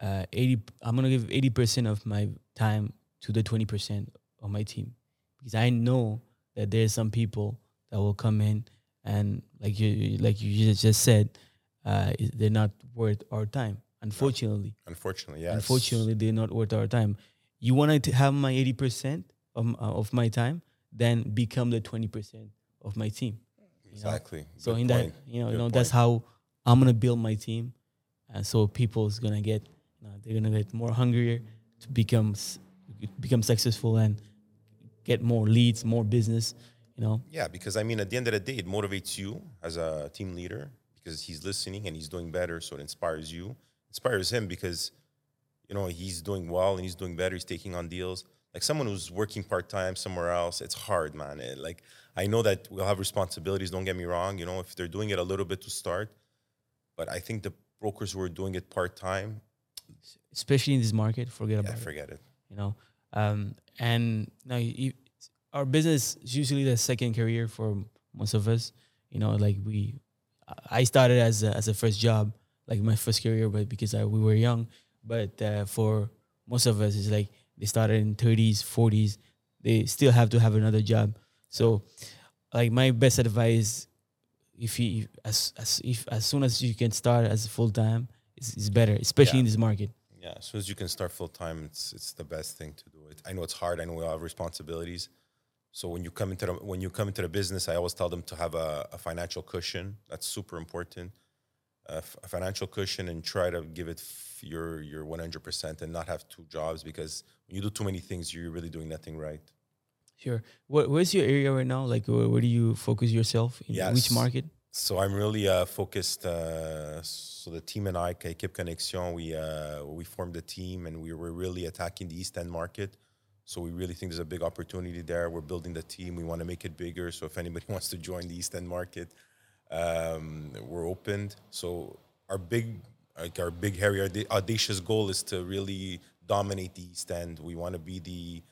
uh, 80. I'm gonna give 80 percent of my time to the 20 percent of my team because I know that there's some people that will come in and like you like you just- just said, uh, they're not worth our time. Unfortunately, Unfortunately, yes. unfortunately, they're not worth our time. You want to have my eighty percent of uh, of my time, then become the twenty percent of my team. you know? exactly. So Good in point. that, you know, you know, that's how I'm gonna build my team, and so people's gonna get, you know, they're gonna get more hungrier to become become successful and get more leads, more business. You know, Yeah, because I mean, at the end of the day, it motivates you as a team leader because he's listening and he's doing better. So it inspires you, inspires him because, you know, he's doing well and he's doing better. He's taking on deals. Like someone who's working part time somewhere else, it's hard, man. It- like I know that we'll have responsibilities. Don't get me wrong. You know, if they're doing it a little bit to start, but I think the brokers who are doing it part time, especially in this market, forget yeah, about it. forget it. You know, um, and now you, our business is usually the second career for most of us. You know, like we, I started as a, as a first job, like my first career, but because I, we were young. But uh, for most of us, it's like they started in 30s, 40s. They still have to have another job. So, like my best advice, if you as as if as soon as you can start as full time, it's, is better, especially in this market. Yeah, as soon as you can start full time, it's it's the best thing to do. It. I know it's hard. I know we all have responsibilities. So when you come into the when you come into the business, I always tell them to have a, a financial cushion. That's super important. A, f- a financial cushion and try to give it f- your your one hundred percent and not have two jobs because when you do too many things, you're really doing nothing right. Sure. What where's your area right now? Like where, where do you focus yourself? In which market? So I'm really uh, focused. Uh, so the team and I, Equipe Connexion, we uh, we formed a team and we were really attacking the East End market. So we really think there's a big opportunity there. We're building the team. We want to make it bigger. So if anybody wants to join the East End market, um, we're opened. So our big, like our big, hairy, audacious goal is to really dominate the East End. We want to be the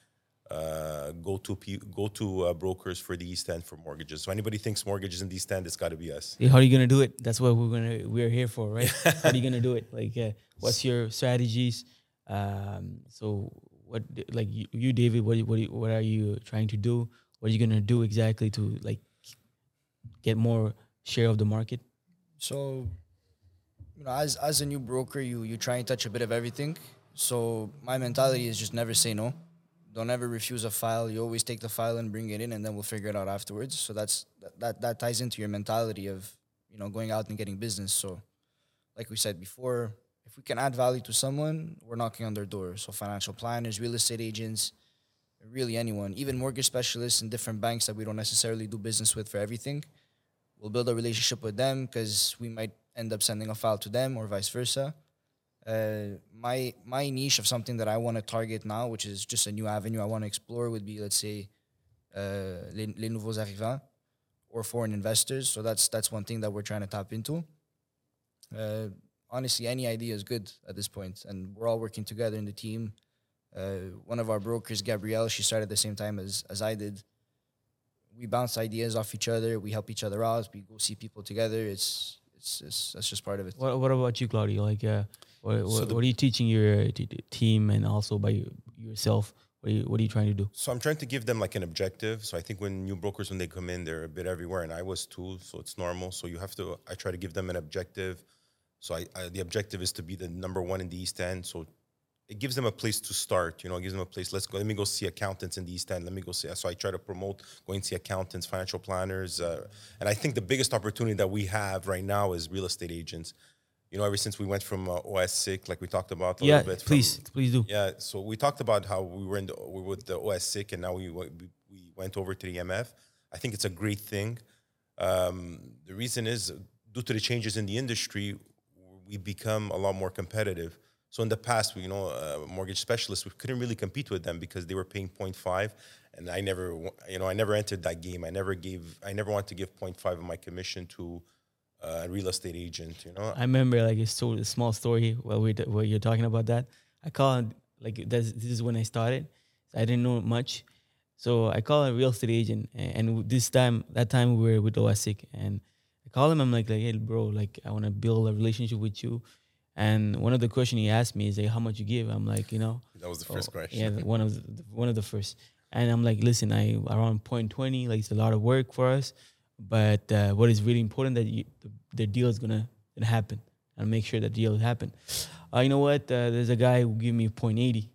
uh, go-to go-to uh, brokers for the East End for mortgages. So anybody thinks mortgages in the East End, it's got to be us. How are you gonna do it? That's what we're gonna we're here for, right? How are you gonna do it? Like, uh, what's your strategies? Um, so what like you, you David? What what what are you trying to do? What are you gonna do exactly to like get more share of the market? So, you know, as as a new broker, you you try and touch a bit of everything. So my mentality is just never say no. Don't ever refuse a file. You always take the file and bring it in, and then we'll figure it out afterwards. So that's that that, ties into your mentality of you know going out and getting business. So, like we said before, if we can add value to someone, we're knocking on their door. So financial planners, real estate agents, really anyone, even mortgage specialists in different banks that we don't necessarily do business with for everything we'll build a relationship with them because we might end up sending a file to them or vice versa. Uh, my my niche of something that I want to target now, which is just a new avenue I want to explore, would be let's say uh, les, les nouveaux arrivants or foreign investors. So that's that's one thing that we're trying to tap into. Uh, honestly, any idea is good at this point, and we're all working together in the team. Uh, one of our brokers, Gabrielle, she started at the same time as as I did we bounce ideas off each other. We help each other out. We go see people together. It's it's, it's that's just part of it. What What about you, Claudio? Like, uh, what what, the- what are you teaching your uh, t- t- team and also by yourself? What are you What are you trying to do? So I'm trying to give them like an objective. So I think when new brokers when they come in, they're a bit everywhere, and I was too. So it's normal. So you have to. I try to give them an objective. So I, I the objective is to be the number one in the East End. So it gives them a place to start. You know, it gives them a place. Let's go. Let me go see accountants in the East End. Let me go see. So I try to promote going to see accountants, financial planners, uh, and I think the biggest opportunity that we have right now is real estate agents. You know, ever since we went from uh, OACIQ, like we talked about a Yeah, little bit. from- please, please do. yeah, so we talked about how we were in the, we were with the OACIQ and now we, we we went over to the AMF. I think it's a great thing. Um, the reason is due to the changes in the industry, we become a lot more competitive. So in the past, we, you know, uh, mortgage specialists, we couldn't really compete with them because they were paying 0.5, and I never, you know, I never entered that game. I never gave, I never wanted to give 0.5 of my commission to uh, a real estate agent. You know, I remember like a, sto- a small story while we where you're talking about that. I called like that's, this is when I started. I didn't know much, so I called a real estate agent, and this time that time we were with OACIQ, and I called him. I'm like, like, hey, bro, like I want to build a relationship with you. And one of the questions he asked me is like, how much you give? I'm like, you know, that was the first Oh, question. Yeah, one of the, one of the first. And I'm like, listen, I around point twenty, like it's a lot of work for us. but uh, what is really important that you, the, the deal is gonna, happen and make sure that deal happen. Uh, you know what? Uh, there's a guy who gave me point eighty.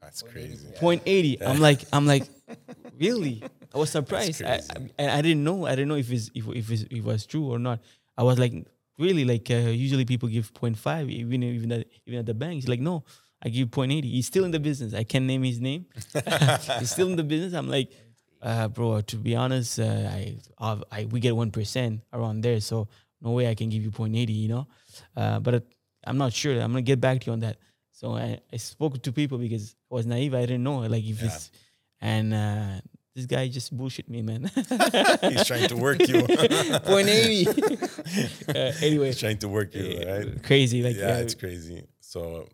That's crazy. Point eighty. I'm like, I'm like, really? I was surprised. I. I, and I didn't know. I didn't know if it's if if it's, if it was true or not. I was like, really? Like uh, usually people give 0.5, even even at, even at the bank. He's like, no, I give 0.80. He's still in the business. I can't name his name. He's still in the business. I'm like, uh, bro. To be honest, uh, I, I I we get one percent around there, so no way I can give you 0.80. You know, uh, but I'm not sure. I'm gonna get back to you on that. So I, I spoke to people because I was naive. I didn't know like if it's and uh, this guy just bullshit me, man. He's trying to work you. Point eighty. uh, anyway, He's trying to work you, right? crazy. Like yeah, uh, it's crazy. So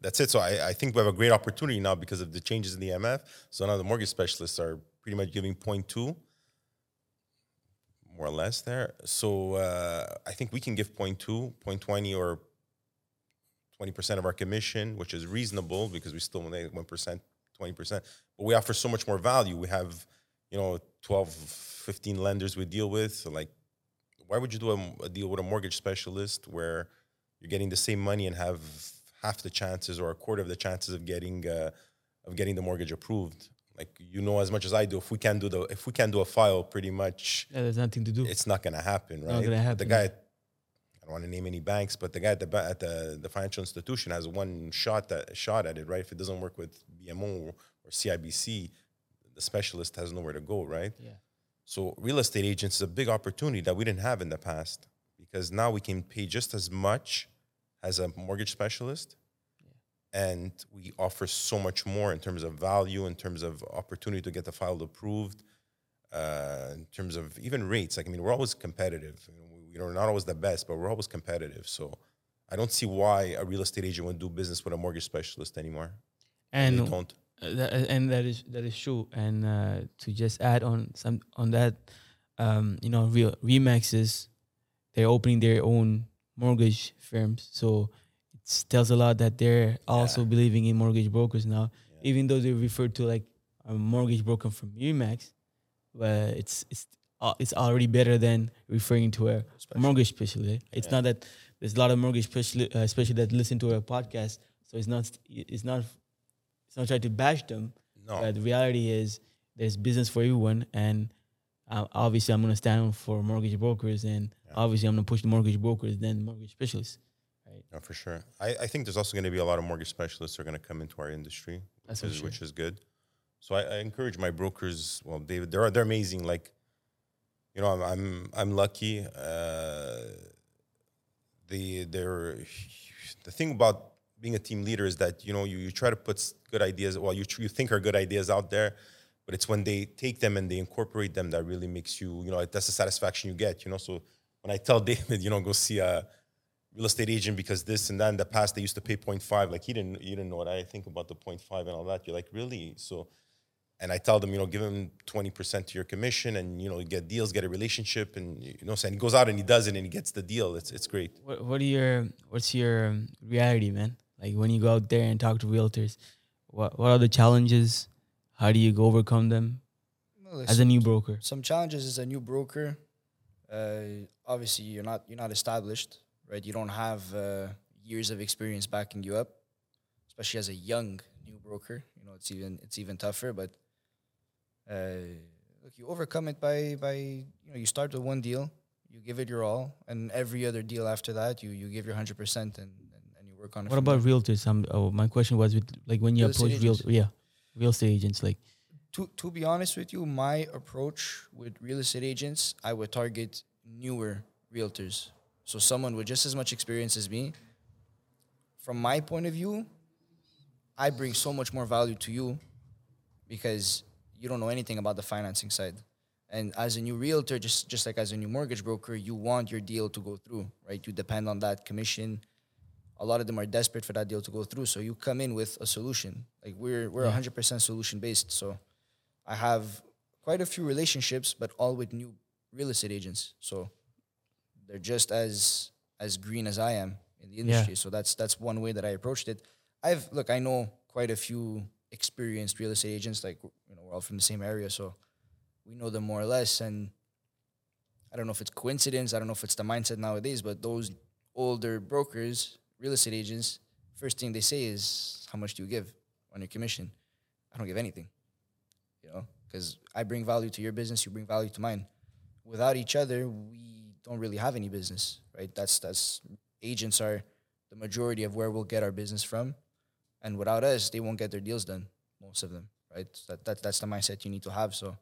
that's it. So I, I think we have a great opportunity now because of the changes in the MF. So now the mortgage specialists are pretty much giving 0.2, more or less there. So uh, I think we can give 0.2, 0.20 or 20% of our commission, which is reasonable because we still make 1%, 20%. But we offer so much more value. We have, you know, 12, 15 lenders we deal with. So like, why would you do a, a deal with a mortgage specialist where you're getting the same money and have half the chances or a quarter of the chances of getting uh, of getting the mortgage approved? Like you know as much as I do, if we can't do the if we can do a file, pretty much yeah, there's nothing to do. it's not going to happen, right? Not gonna happen, The guy, I don't want to name any banks, but the guy at the at the, the financial institution has one shot that shot at it, right? If it doesn't work with BMO or, CIBC, the specialist has nowhere to go, right? Yeah. So real estate agents is a big opportunity that we didn't have in the past because now we can pay just as much as a mortgage specialist. And we offer so much more in terms of value, in terms of opportunity to get the file approved, uh, in terms of even rates. Like, I mean, we're always competitive. You know, we- we're not always the best, but we're always competitive. So I don't see why a real estate agent would do business with a mortgage specialist anymore. and don't. Uh, that, and that is that is true. And uh, to just add on some on that, um, you know, real Remaxes, they're opening their own mortgage firms. So it tells a lot that they're also believing in mortgage brokers now, even though they refer to like a mortgage broker from Remax, but it's it's uh, it's already better than referring to a mortgage specialist. It's not that there's a lot of mortgage specialists, uh, especially that listen to our podcast. So it's not it's not it's not trying to bash them. No. But the reality is there's business for everyone, and uh, obviously I'm gonna stand for mortgage brokers, and obviously I'm gonna push the mortgage brokers then mortgage specialists. No, for sure. I, I think there's also going to be a lot of mortgage specialists that are going to come into our industry, which is, sure. which is good. So I, I encourage my brokers. Well, David, they're they're amazing. Like, you know, I'm I'm, I'm lucky. Uh, the they're the thing about being a team leader is that you know you, you try to put good ideas. Well, you you think are good ideas out there, but it's when they take them and they incorporate them that really makes you you know that's the satisfaction you get. You know, so when I tell David, you know, go see a real estate agent because this and that in the past they used to pay 0.5 like he didn't you didn't know what i think about the 0.5 and all that you're like really so and i tell them you know give him 20% to your commission and you know get deals get a relationship and you know so and he goes out and he does it and he gets the deal it's it's great What what are your what's your um, reality, man? Like when you go out there and talk to realtors, what what are the challenges? How do you go overcome them Well, as a new broker? some challenges as a new broker. Uh, obviously, you're not you're not established, right? You don't have uh, years of experience backing you up, especially as a young new broker. You know, it's even it's even tougher. But uh, look, you overcome it by by you know you start with one deal, you give it your all, and every other deal after that, you you give your hundred percent and, and and you work on it. What about there. realtors? Um, oh, my question was with like when you Real approach real, yeah, real estate agents. Like, to to be honest with you, my approach with real estate agents, I would target newer realtors. So someone with just as much experience as me. From my point of view, I bring so much more value to you because you don't know anything about the financing side. And as a new realtor, just just like as a new mortgage broker, you want your deal to go through, right? You depend on that commission. A lot of them are desperate for that deal to go through. So you come in with a solution. Like we're we're hundred percent solution based. So I have quite a few relationships, but all with new real estate agents. So they're just as as green as I am in the industry. So that's that's one way that I approached it. I've look, I know quite a few experienced real estate agents. Like you know, we're all from the same area, so we know them more or less. And I don't know if it's coincidence. I don't know if it's the mindset nowadays, but those older brokers, real estate agents, first thing they say is, "How much do you give on your commission?" I don't give anything, you know, because I bring value to your business, you bring value to mine. Without each other, we don't really have any business, right? That's that's agents are the majority of where we'll get our business from, and without us, they won't get their deals done. Most of them, right? So that, that that's the mindset you need to have. So,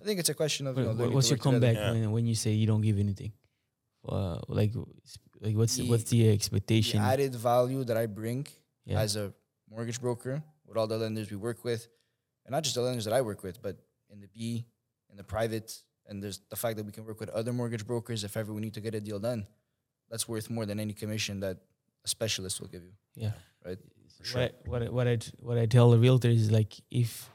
I think it's a question of you know, What- learning what's to your work together. comeback when, when you say you don't give anything? Uh, like, like what's The- what's the the expectation? added value that I bring Yeah. as a mortgage broker with all the lenders we work with, and not just the lenders that I work with, but in the B, in the private, and there's the fact that we can work with other mortgage brokers if ever we need to get a deal done. That's worth more than any commission that a specialist will give you, yeah. right? What I, what I, what I t- what I tell the realtors is like if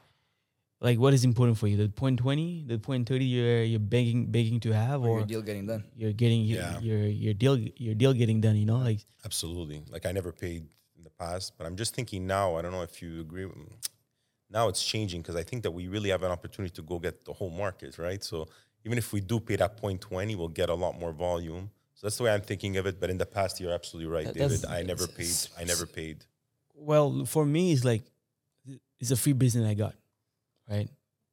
like what is important for you the point 20 the point 30 you're you're begging begging to have Or or your deal getting done. you're getting your, Yeah. your your deal your deal getting done you know like Absolutely. Like I never paid in the past, but I'm just thinking now. I don't know if you agree. with me. Now it's changing because I think that we really have an opportunity to go get the whole market, right? So even if we do pay that point twenty, we'll get a lot more volume. So that's the way I'm thinking of it. But in the past, you're absolutely right, That- David. I never paid. I never paid. Well for me it's like it's a free business i got right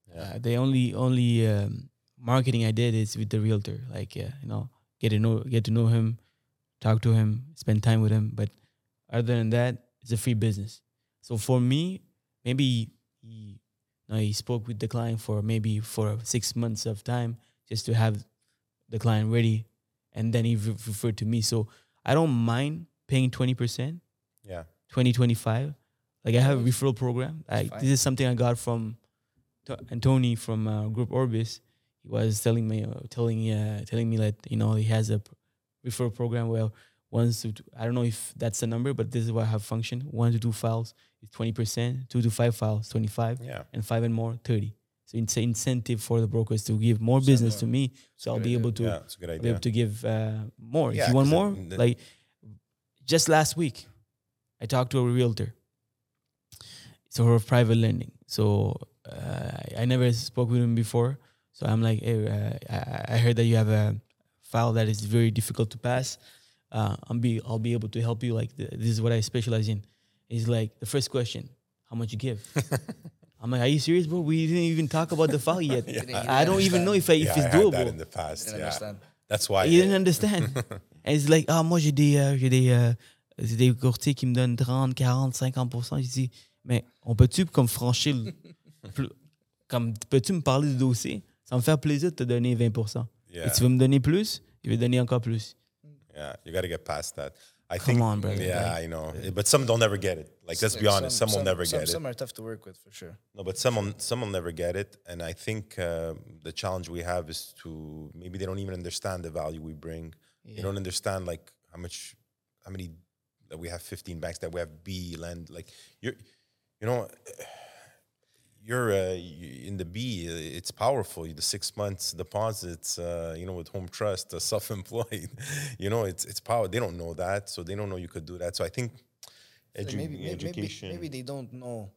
Yeah. uh, the only only um, marketing i did is with the realtor like uh, you know get to know get to know him talk to him spend time with him but other than that it's a free business so for me maybe he you know, he spoke with the client for maybe for six months of time just to have the client ready and then he re- referred to me so i don't mind paying 20% Yeah. 2025. Like I have a referral program. I, this is something I got from To- Antony from uh, Group Orbis. He was telling me, uh, telling uh, telling me that you know he has a referral program where once to I don't know if that's the number, but this is what I have function. One to two files is twenty percent. Two to five files twenty five, Yeah. and five and more thirty. So it's an incentive for the brokers to give more business to me, so I'll be able to Yeah. It's a good I'll be able to give uh, more. Yeah, if you want more, like just last week, I talked to a realtor. So her private lending. So uh, I, I never spoke with him before. So I'm like, hey, uh, I, I heard that you have a file that is very difficult to pass. Uh, I'm be I'll be able to help you. Like th- this is what I specialize in. Is like the first question, how much you give? I'm like, are you serious, bro? We didn't even talk about the file yet. Didn't- I, I don't even know if, I, if yeah, it's I had doable. that in the past. Didn't yeah. understand. That's why. Il didn't understand. And it's like, ah, moi, j'ai des, j'ai des, j'ai des courtiers qui me donnent 30, 40, 50 Je dis, mais on peut-tu comme franchir le comme peux-tu me parler du dossier? Ça me faire plaisir de te donner 20 Et Yeah. tu veux me donner plus? Je vais donner encore plus. Yeah, you got to get past that. I Come think, on, brother. Yeah, Like- I know, but some don't ever get it. Like, let's be honest, some, will never some, get it. Some are tough to work with for sure. No, but some will, some will never get it, and I think uh, the challenge we have is to maybe they don't even understand the value we bring. They don't understand like how much, how many that we have. Fifteen banks that we have B lend. Like you're, you know, you're uh, in the B. uh, It's powerful. The six months deposits. Uh, you know, with home trust, uh, self-employed. you know, it's it's power. They don't know that, so they don't know you could do that. So I think. Edu- maybe, maybe, maybe, education, maybe they don't know,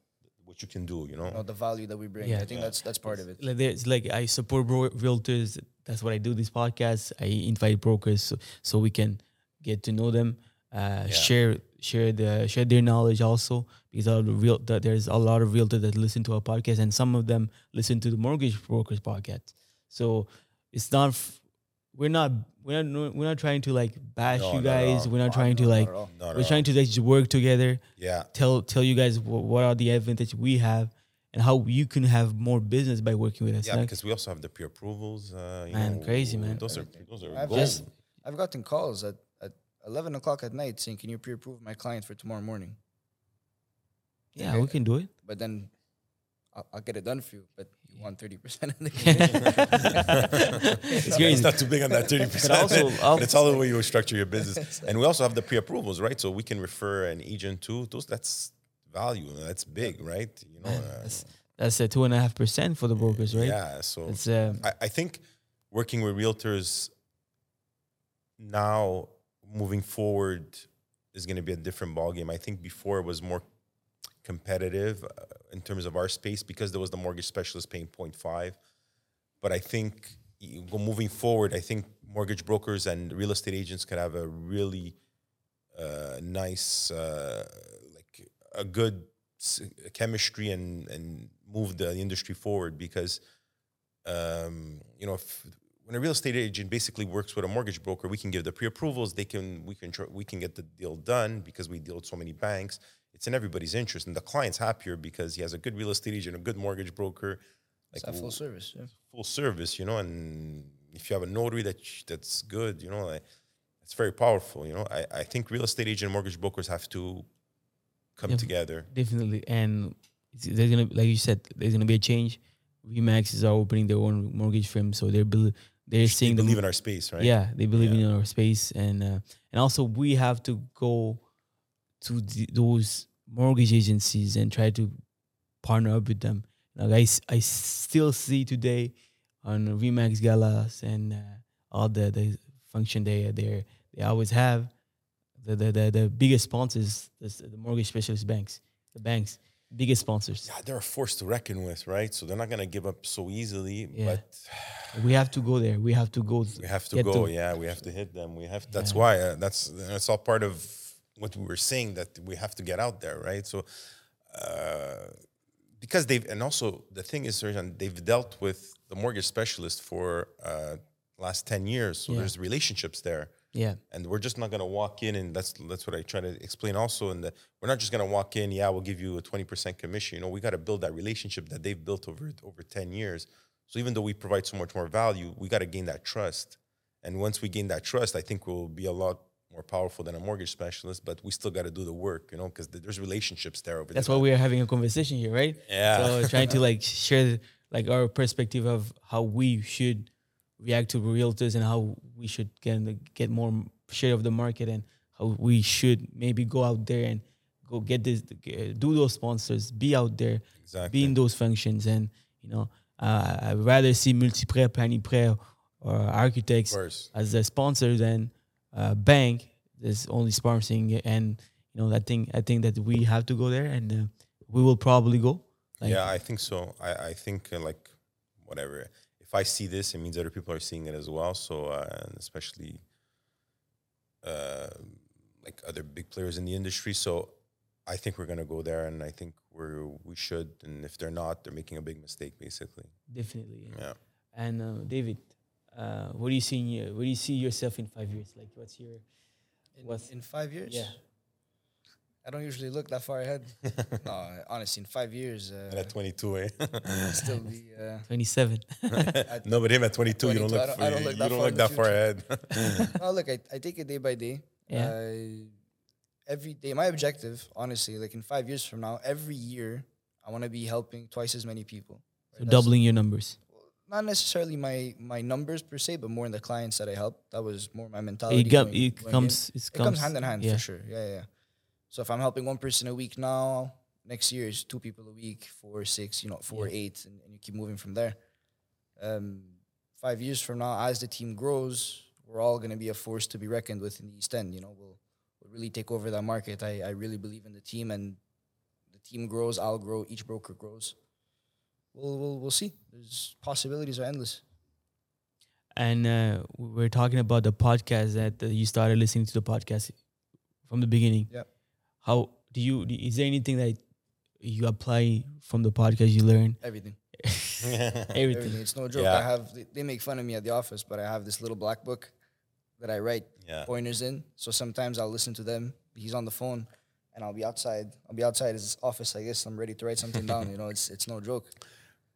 what you can do, you know. you know the value that we bring. Yeah. I think that's that's part of it. Like, there's, like I support bro- realtors. That's what I do. This podcast. I invite brokers so, so we can get to know them, uh, share share the share their knowledge also because all the real that there's a lot of realtors that listen to our podcast and some of them listen to the mortgage brokers podcast. So it's not f- we're not we're not we're not trying to like bash No, you guys. We're not No, trying to no, not like at all. Not at we're trying to like just work together. Yeah. Tell tell you guys wh- what are the advantages we have and how you can have more business by working with us. Yeah, Like, because we also have the pre-approvals. Uh, you Man, know, crazy, man. Those are those are I've gold. just I've gotten calls at, at eleven o'clock at night saying, "Can you pre-approve my client for tomorrow morning?" yeah, we can do it. But then I'll, I'll get it done for you. But you want thirty percent of the It's Yeah, crazy. It's not too big on that thirty percent. also- but it's all the way you structure your business. And we also have the pre-approvals, right? So we can refer an agent to those. That's value. That's big, right? You know. uh, That's that's a two and a half percent for the brokers, right? Yeah. So It's uh, I, I think working with realtors now moving forward is going to be a different ballgame. I think before it was more competitive uh, in terms of our space because there was the mortgage specialist paying 0.5. But I think moving forward, I think mortgage brokers and real estate agents could have a really uh, nice, uh, like a good chemistry and and move the industry forward because um, you know if, when a real estate agent basically works with a mortgage broker, we can give the pre-approvals. They can we can we can get the deal done because we deal with so many banks. It's in everybody's interest, and the client's happier because he has a good real estate agent, a good mortgage broker, It's like full service. Yeah. full service, you know. And if you have a notary that sh- that's good, you know, like, it's very powerful. You know, I, I think real estate agent and mortgage brokers have to come Yeah. together. Definitely, and there's gonna, like you said, there's gonna be a change. Remax are opening their own mortgage firm, so they're bel- they're They seeing the believe in our space, right? Yeah, they believe Yeah. in our space, and uh, and also we have to go to the, those mortgage agencies and try to partner up with them. Like I, I still see today on Remax galas and uh, all the the function they they they always have the the the, the biggest sponsors the, the mortgage specialist banks the banks biggest sponsors. Yeah, they're a force to reckon with, right? So they're not gonna give up so easily. Yeah. But We have to go there. We have to go. we have to go. to- yeah, we have to hit them. We have. That's Yeah. why. Uh, that's that's all part of what we were saying that we have to get out there, right? So. Uh, because they've and also the thing is Serjan, they've dealt with the mortgage specialist for uh last 10 years so Yeah. there's relationships there Yeah, and we're just not going to walk in and that's that's what i try to explain also and that we're not just going to walk in yeah we'll give you a 20% commission. You know we got to build that relationship that they've built over over 10 years. So even though we provide so much more value we got to gain that trust. And once we gain that trust i think we'll be a lot more powerful than a mortgage specialist but we still got to do the work you know because there's relationships there over that's there. why we are having a conversation here, right? Yeah. So trying to like share like our perspective of how we should react to realtors and how we should get get more share of the market and how we should maybe go out there and go get this do those sponsors, be out there, Exactly. be in those functions, and you know uh, I'd rather see Multiprêt, Planiprêt, or architects as a sponsor than a bank that's only sponsoring and you know that thing I think that we have to go there and uh, we will probably go like yeah, I think so. I, I think uh, like whatever. If I see this, it means other people are seeing it as well. So uh, and especially uh, like other big players in the industry. So I think we're gonna go there, and I think we're we should. And if they're not, they're making a big mistake, basically. definitely yeah. Yeah. and uh, David uh, what do you see in your, where do you see yourself in five years like what's your In, What's- in five years? yeah I don't usually look that far ahead. no, honestly, in five years, And uh, at 22, eh? I'll still be. Uh, 27 no, but him at 22, you don't 22, I look. don't- for- I don't look you that don't far look in the that far ahead. no, look, I, I take it day by day. Yeah. Uh, every day, my objective, honestly, like in five years from now, every year, I want to be helping twice as many people. so Right? That's doubling your numbers Not necessarily my my numbers per se, but more in the clients that I help. That was more my mentality. it, got, it comes it It comes hand in hand yeah. for sure. Yeah, yeah. So if I'm helping one person a week now, next year is two people a week, four, six, you know, four, Yeah. eight, and, and you keep moving from there. Um, five years from now, as the team grows, we're all going to be a force to be reckoned with in the East End. You know, we'll, we'll really take over that market. I, I really believe in the team, and the team grows, I'll grow, each broker grows. We'll, we'll, we'll see. There's possibilities are endless. and uh, we we're talking about the podcast that uh, you started listening to the podcast from the beginning Yep. How do you do- is there anything that you apply from the podcast you learn Everything. everything Everything. It's no joke. Yeah. I have they, they make fun of me at the office, but I have this little black book that I write Yeah. pointers in. So sometimes I'll listen to them. He's on the phone, and I'll be outside. I'll be outside his office. I guess I'm ready to write something down. You know, it's it's no joke.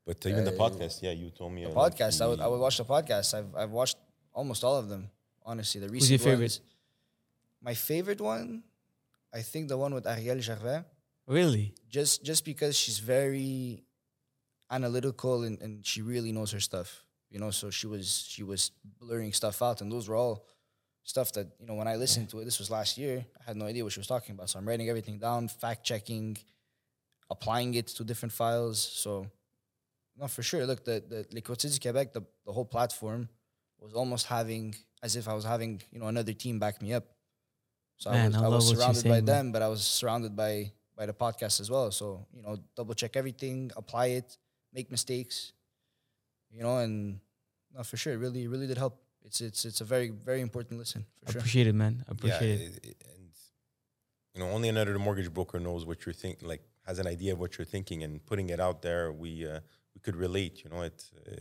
But even the Uh, podcast, yeah, you told me. The like, podcast. I would I would watch the podcast. I've I've watched almost all of them. Honestly, the recent Who's your favorite? ones- My favorite one, I think the one with Ariel Gervais. really? Just just because she's very analytical and, and she really knows her stuff you know? So she was she was blurring stuff out and those were all stuff that you know when i listened to it this was last year i had no idea what she was talking about. So i'm writing everything down fact checking applying it to different files. So no for sure. Look the the Courtiers du quebec the, the whole platform was almost having as if i was having you know another team back me up so Man, i was, I I was what you're surrounded by saying, them but i was surrounded by by the podcast as well so you know double check everything apply it make mistakes you know and No, for sure. It really, it really did help. It's it's it's a very very important listen for sure. Appreciate it, man. Appreciate it. it- it- and you know, only another mortgage broker knows what you're thinking, like has an idea of what you're thinking, and putting it out there, we uh, we could relate. You know, it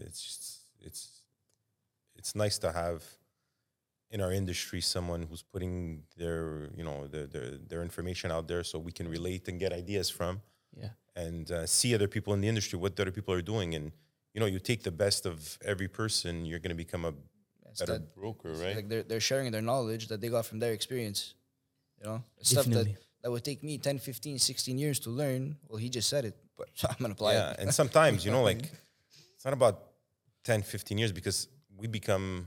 it's just, it's it's nice to have in our industry someone who's putting their you know their their, their information out there, so we can relate and get ideas from, Yeah. and uh, see other people in the industry what the other people are doing, and you know, you take the best of every person, you're going to become a It's better that- broker, right? Like they're they're sharing their knowledge that they got from their experience. You know, It's stuff that that would take me 10, 15, 16 years to learn. Well, he just said it, but I'm gonna apply yeah it. and sometimes you know like it's not about 10 15 years because we become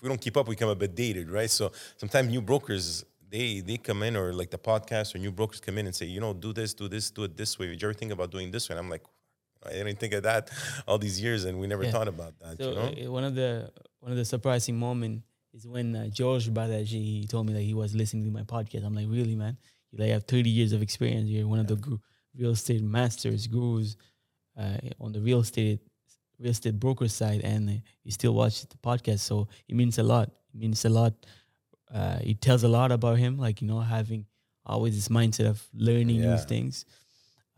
if we don't keep up we become a bit dated right so sometimes new brokers they they come in or like the podcast or new brokers come in and say you know do this do this do it this way did you ever think about doing this way and i'm like i didn't think of that all these years and we never Yeah. thought about that So you know uh, one of the one of the surprising moment is when uh, George Badaji he told me that he was listening to my podcast. I'm like, really, man? You like have 30 years of experience. You're one of the real estate masters, gurus uh, on the real estate real estate broker side, and you still watch the podcast. So it means a lot. It means a lot. Uh, it tells a lot about him, like you know, having always this mindset of learning new things.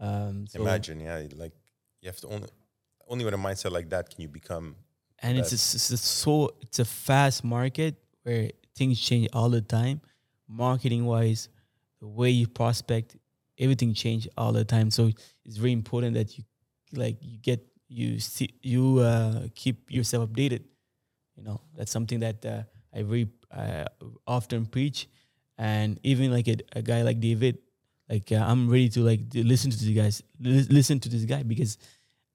Um, so imagine yeah like you have to only only with a mindset like that can you become and it's, That's- it's, it's so it's a fast market where things change all the time marketing wise the way you prospect everything change all the time so it's very important that you like you get you see you uh, keep yourself updated you know that's something that uh, i very uh, often preach and even like a, a guy like david like uh, i'm ready to like to listen to these guys lis- listen to this guy because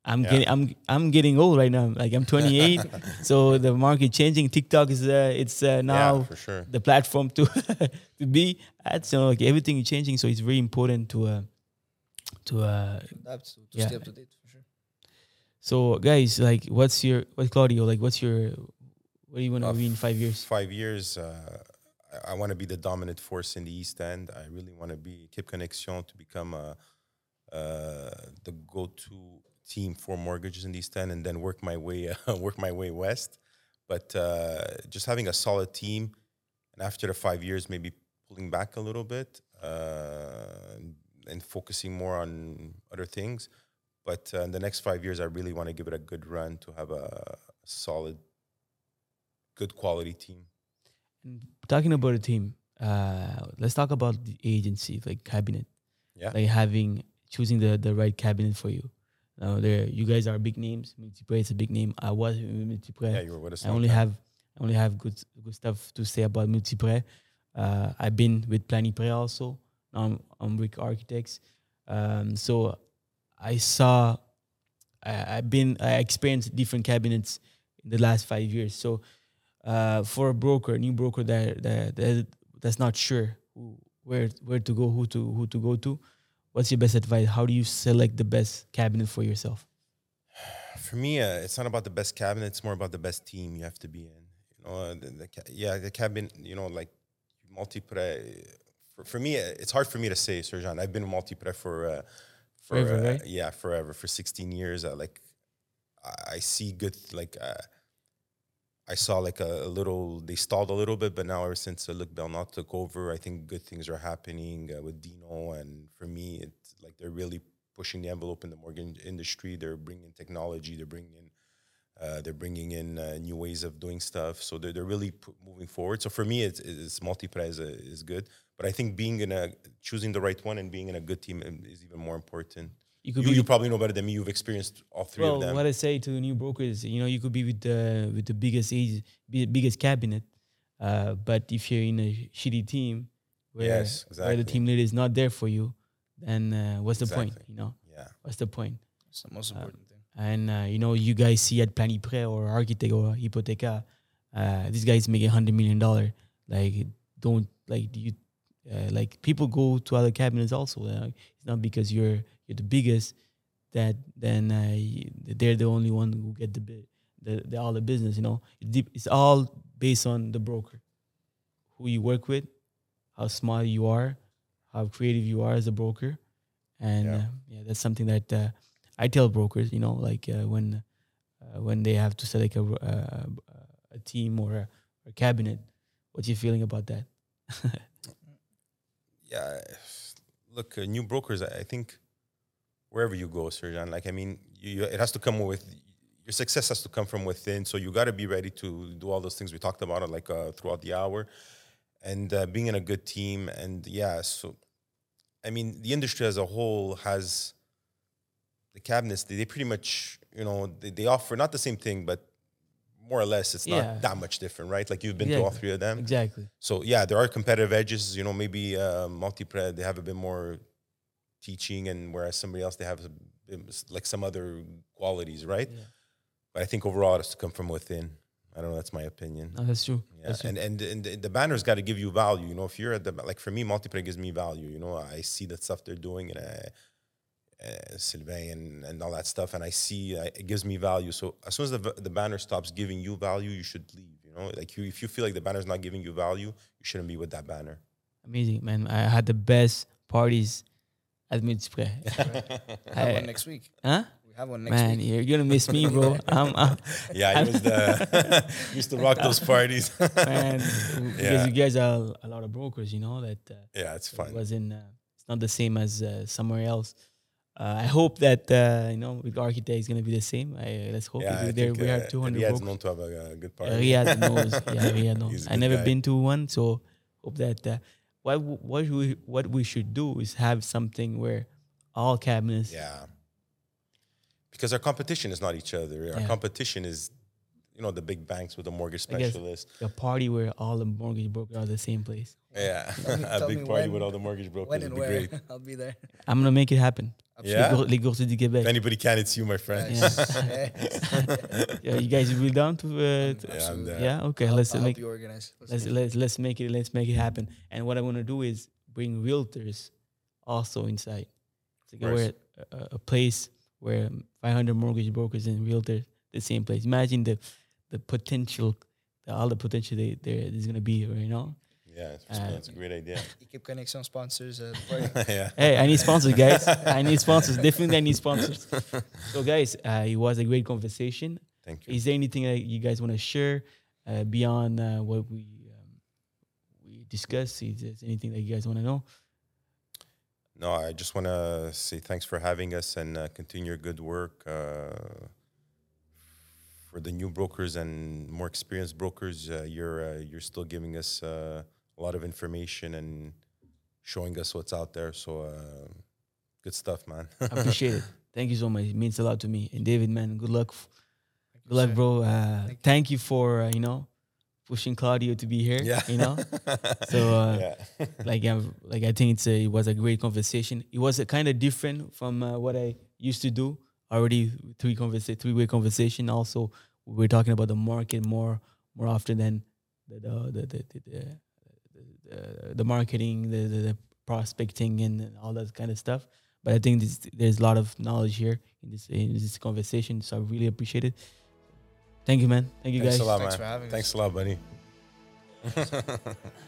I'm Yeah. getting I'm I'm getting old right now. Like I'm 28, so the market changing. TikTok is uh, it's uh, now yeah for sure the platform to to be at. So like everything is changing. So it's very important to uh, to uh, Adapt to, to Yeah. stay up to date for sure. So guys like what's your what Claudio like what's your what do you want to Uh, be in five years? Five years. Uh, I, I want to be the dominant force in the East End. I really want to be Equipe Connexion to become a, uh, the go-to team for mortgages in the East End, and then work my way work my way west. But uh, just having a solid team, and after the five years, maybe pulling back a little bit uh, and, and focusing more on other things. But uh, in the next five years, I really want to give it a good run to have a solid, good quality team. And talking about a team, uh, let's talk about the agency like cabinet. Yeah. like having choosing the the right cabinet for you. Now there, you guys are big names. Multiprêt is a big name. I was Multiprêt. Yeah, you were with us. I only time. have I only have good good stuff to say about Multiprêt. Uh, I've been with Planiprêt also. Now I'm, I'm with Architects. Um, so I saw I, I've been I experienced different cabinets in the last five years. So uh, for a broker, a new broker that, that, that that's not sure who, where where to go, who to who to go to, what's your best advice? How do you select the best cabinet for yourself? For me, uh, it's not about the best cabinet. It's more about the best team you have to be in. You know, uh, the, the, ca- yeah, the cabinet. You know, like Multiprêt. For, for me, uh, it's hard for me to say, Serjan. I've been Multiprêt for uh, for Forever, uh, right? yeah, forever for 16 years. Uh, like I, I see good like. Uh, I saw like a, a little, they stalled a little bit, but now ever since uh, Luc Bernard took over, I think good things are happening uh, with Dino. And for me, it's like they're really pushing the envelope in the mortgage industry. They're bringing technology, they're bringing in, uh, they're bringing in uh, new ways of doing stuff. So they're, they're really pu- moving forward. So for me, it's, it's Multiprêt uh, is good. But I think being in a, choosing the right one and being in a good team um, is even more important. You You, could be you probably know better than me. You've experienced all three well, of them. what I say to new brokers, you know, you could be with the with the biggest age, biggest cabinet, uh, but if you're in a shitty team, where Yes, where the team leader is not there for you, then uh, what's the point? You know, yeah. what's the point? It's the most important thing. And uh, you know, you guys see at Planiprêt or Architect or Hypotheca, uh, this guy's making hundred million dollar. Like, don't like do you uh, like people go to other cabinets also. Uh, it's not because you're you're the biggest that then uh, they're the only one who get the the, the all the business. You know, it's all based on the broker, who you work with, how smart you are, how creative you are as a broker, and Yeah. yeah, uh, yeah that's something that uh, I tell brokers. You know, like uh, when when they have to select a uh, a team or a, a cabinet. What's your feeling about that? yeah, look, uh, new brokers. I I think wherever you go, Serjan, like I mean, you, it has to come with your success has to come from within. So you got to be ready to do all those things we talked about, like uh, throughout the hour, and uh, being in a good team. And yeah, so I mean, the industry as a whole has the cabinets. They, they pretty much, you know, they, they offer not the same thing, but more or less, it's Yeah. not that much different, right? Like you've been to all three of them. Exactly. So yeah, there are competitive edges. You know, maybe uh, Multiprêt they have a bit more teaching, and whereas somebody else they have like some other qualities, right? Yeah. But I think overall it has to come from within. I don't know. That's my opinion. No, that's true. Yeah, That's true. and, and and the- banner's got to give you value. You know, if you're at the like for me, Multiprêt gives me value. You know, I see the stuff they're doing and. I, uh, Sylvain and, and all that stuff, and I see uh, it gives me value. So as soon as the, the banner stops giving you value, you should leave. You know, like you, if you feel like the banner's not giving you value, you shouldn't be with that banner. Amazing, man. I had the best parties at Multiprêt. Have I- one next week. huh? We have one next Man, week. you're gonna miss me, bro. I'm, I'm Yeah, he was the used to rock those parties. man Yeah. because you guys are a lot of brokers, you know that uh, yeah, it's it wasn't. Uh, it's not the same as uh, somewhere else. Uh, I hope that uh, you know with Architect it's gonna be the same. I, let's hope Yeah, I there, think, we uh, have 200 Riyad's brokers. known to have a, a good Uh, party. Riyadh knows. Yeah, Riyadh knows. He's a I good never guy. been to one, so hope that uh, what what we what we should do is have something where all cabinets. Yeah. Because our competition is not each other. Our Yeah. competition is, you know, the big banks with the mortgage specialists. A party where all the mortgage brokers are the same place. Yeah, a big party when- with all the mortgage brokers When would and be where? great. I'll be there. I'm gonna make it happen. Yeah? Les, gour- les Gourses du Québec. If anybody can, it's you, my friend. Yeah. Yeah, you guys will be down to, uh, to- Yeah, I'm there. yeah. Okay, I'll, let's I'll make help organize. Let's let's let's let's make it let's make it happen. And what I want to do is bring realtors also inside. To go Nice. where a, a place where 500 mortgage brokers and realtors the same place. Imagine the the potential, the, all the potential they, there is gonna be. You know. Yeah, it's, a great idea. Equipe Connexion sponsors. Uh, yeah. Hey, I need sponsors, guys. I need sponsors. Definitely, I need sponsors. So, guys, uh, it was a great conversation. Thank you. Is there anything that you guys want to share uh, beyond uh, what we um, we discussed? Is there anything that you guys want to know? No, I just want to say thanks for having us and uh, continue your good work. Uh, for the new brokers and more experienced brokers, uh, you're uh, you're still giving us uh, a lot of information and showing us what's out there. So, uh, good stuff, man. I appreciate it. Thank you so much. It means a lot to me. And David, man, good luck. f- Good luck, sir. bro. Uh, Thank you. thank you for uh, you know pushing Claudio to be here. yeah, You know. So, uh, yeah. like um, like I think it's a, it was a great conversation. It was a kind of different from uh, what I used to do. Already three conversa- three way conversation. Also, we were talking about the market more more often than the the the the, the, the, the, the marketing, the, the the prospecting, and all that kind of stuff. But I think this, there's a lot of knowledge here in this in this conversation. So I really appreciate it. Thank you, man. Thank you Thanks guys. a lot, Thanks man. for having us. Thanks a lot, buddy.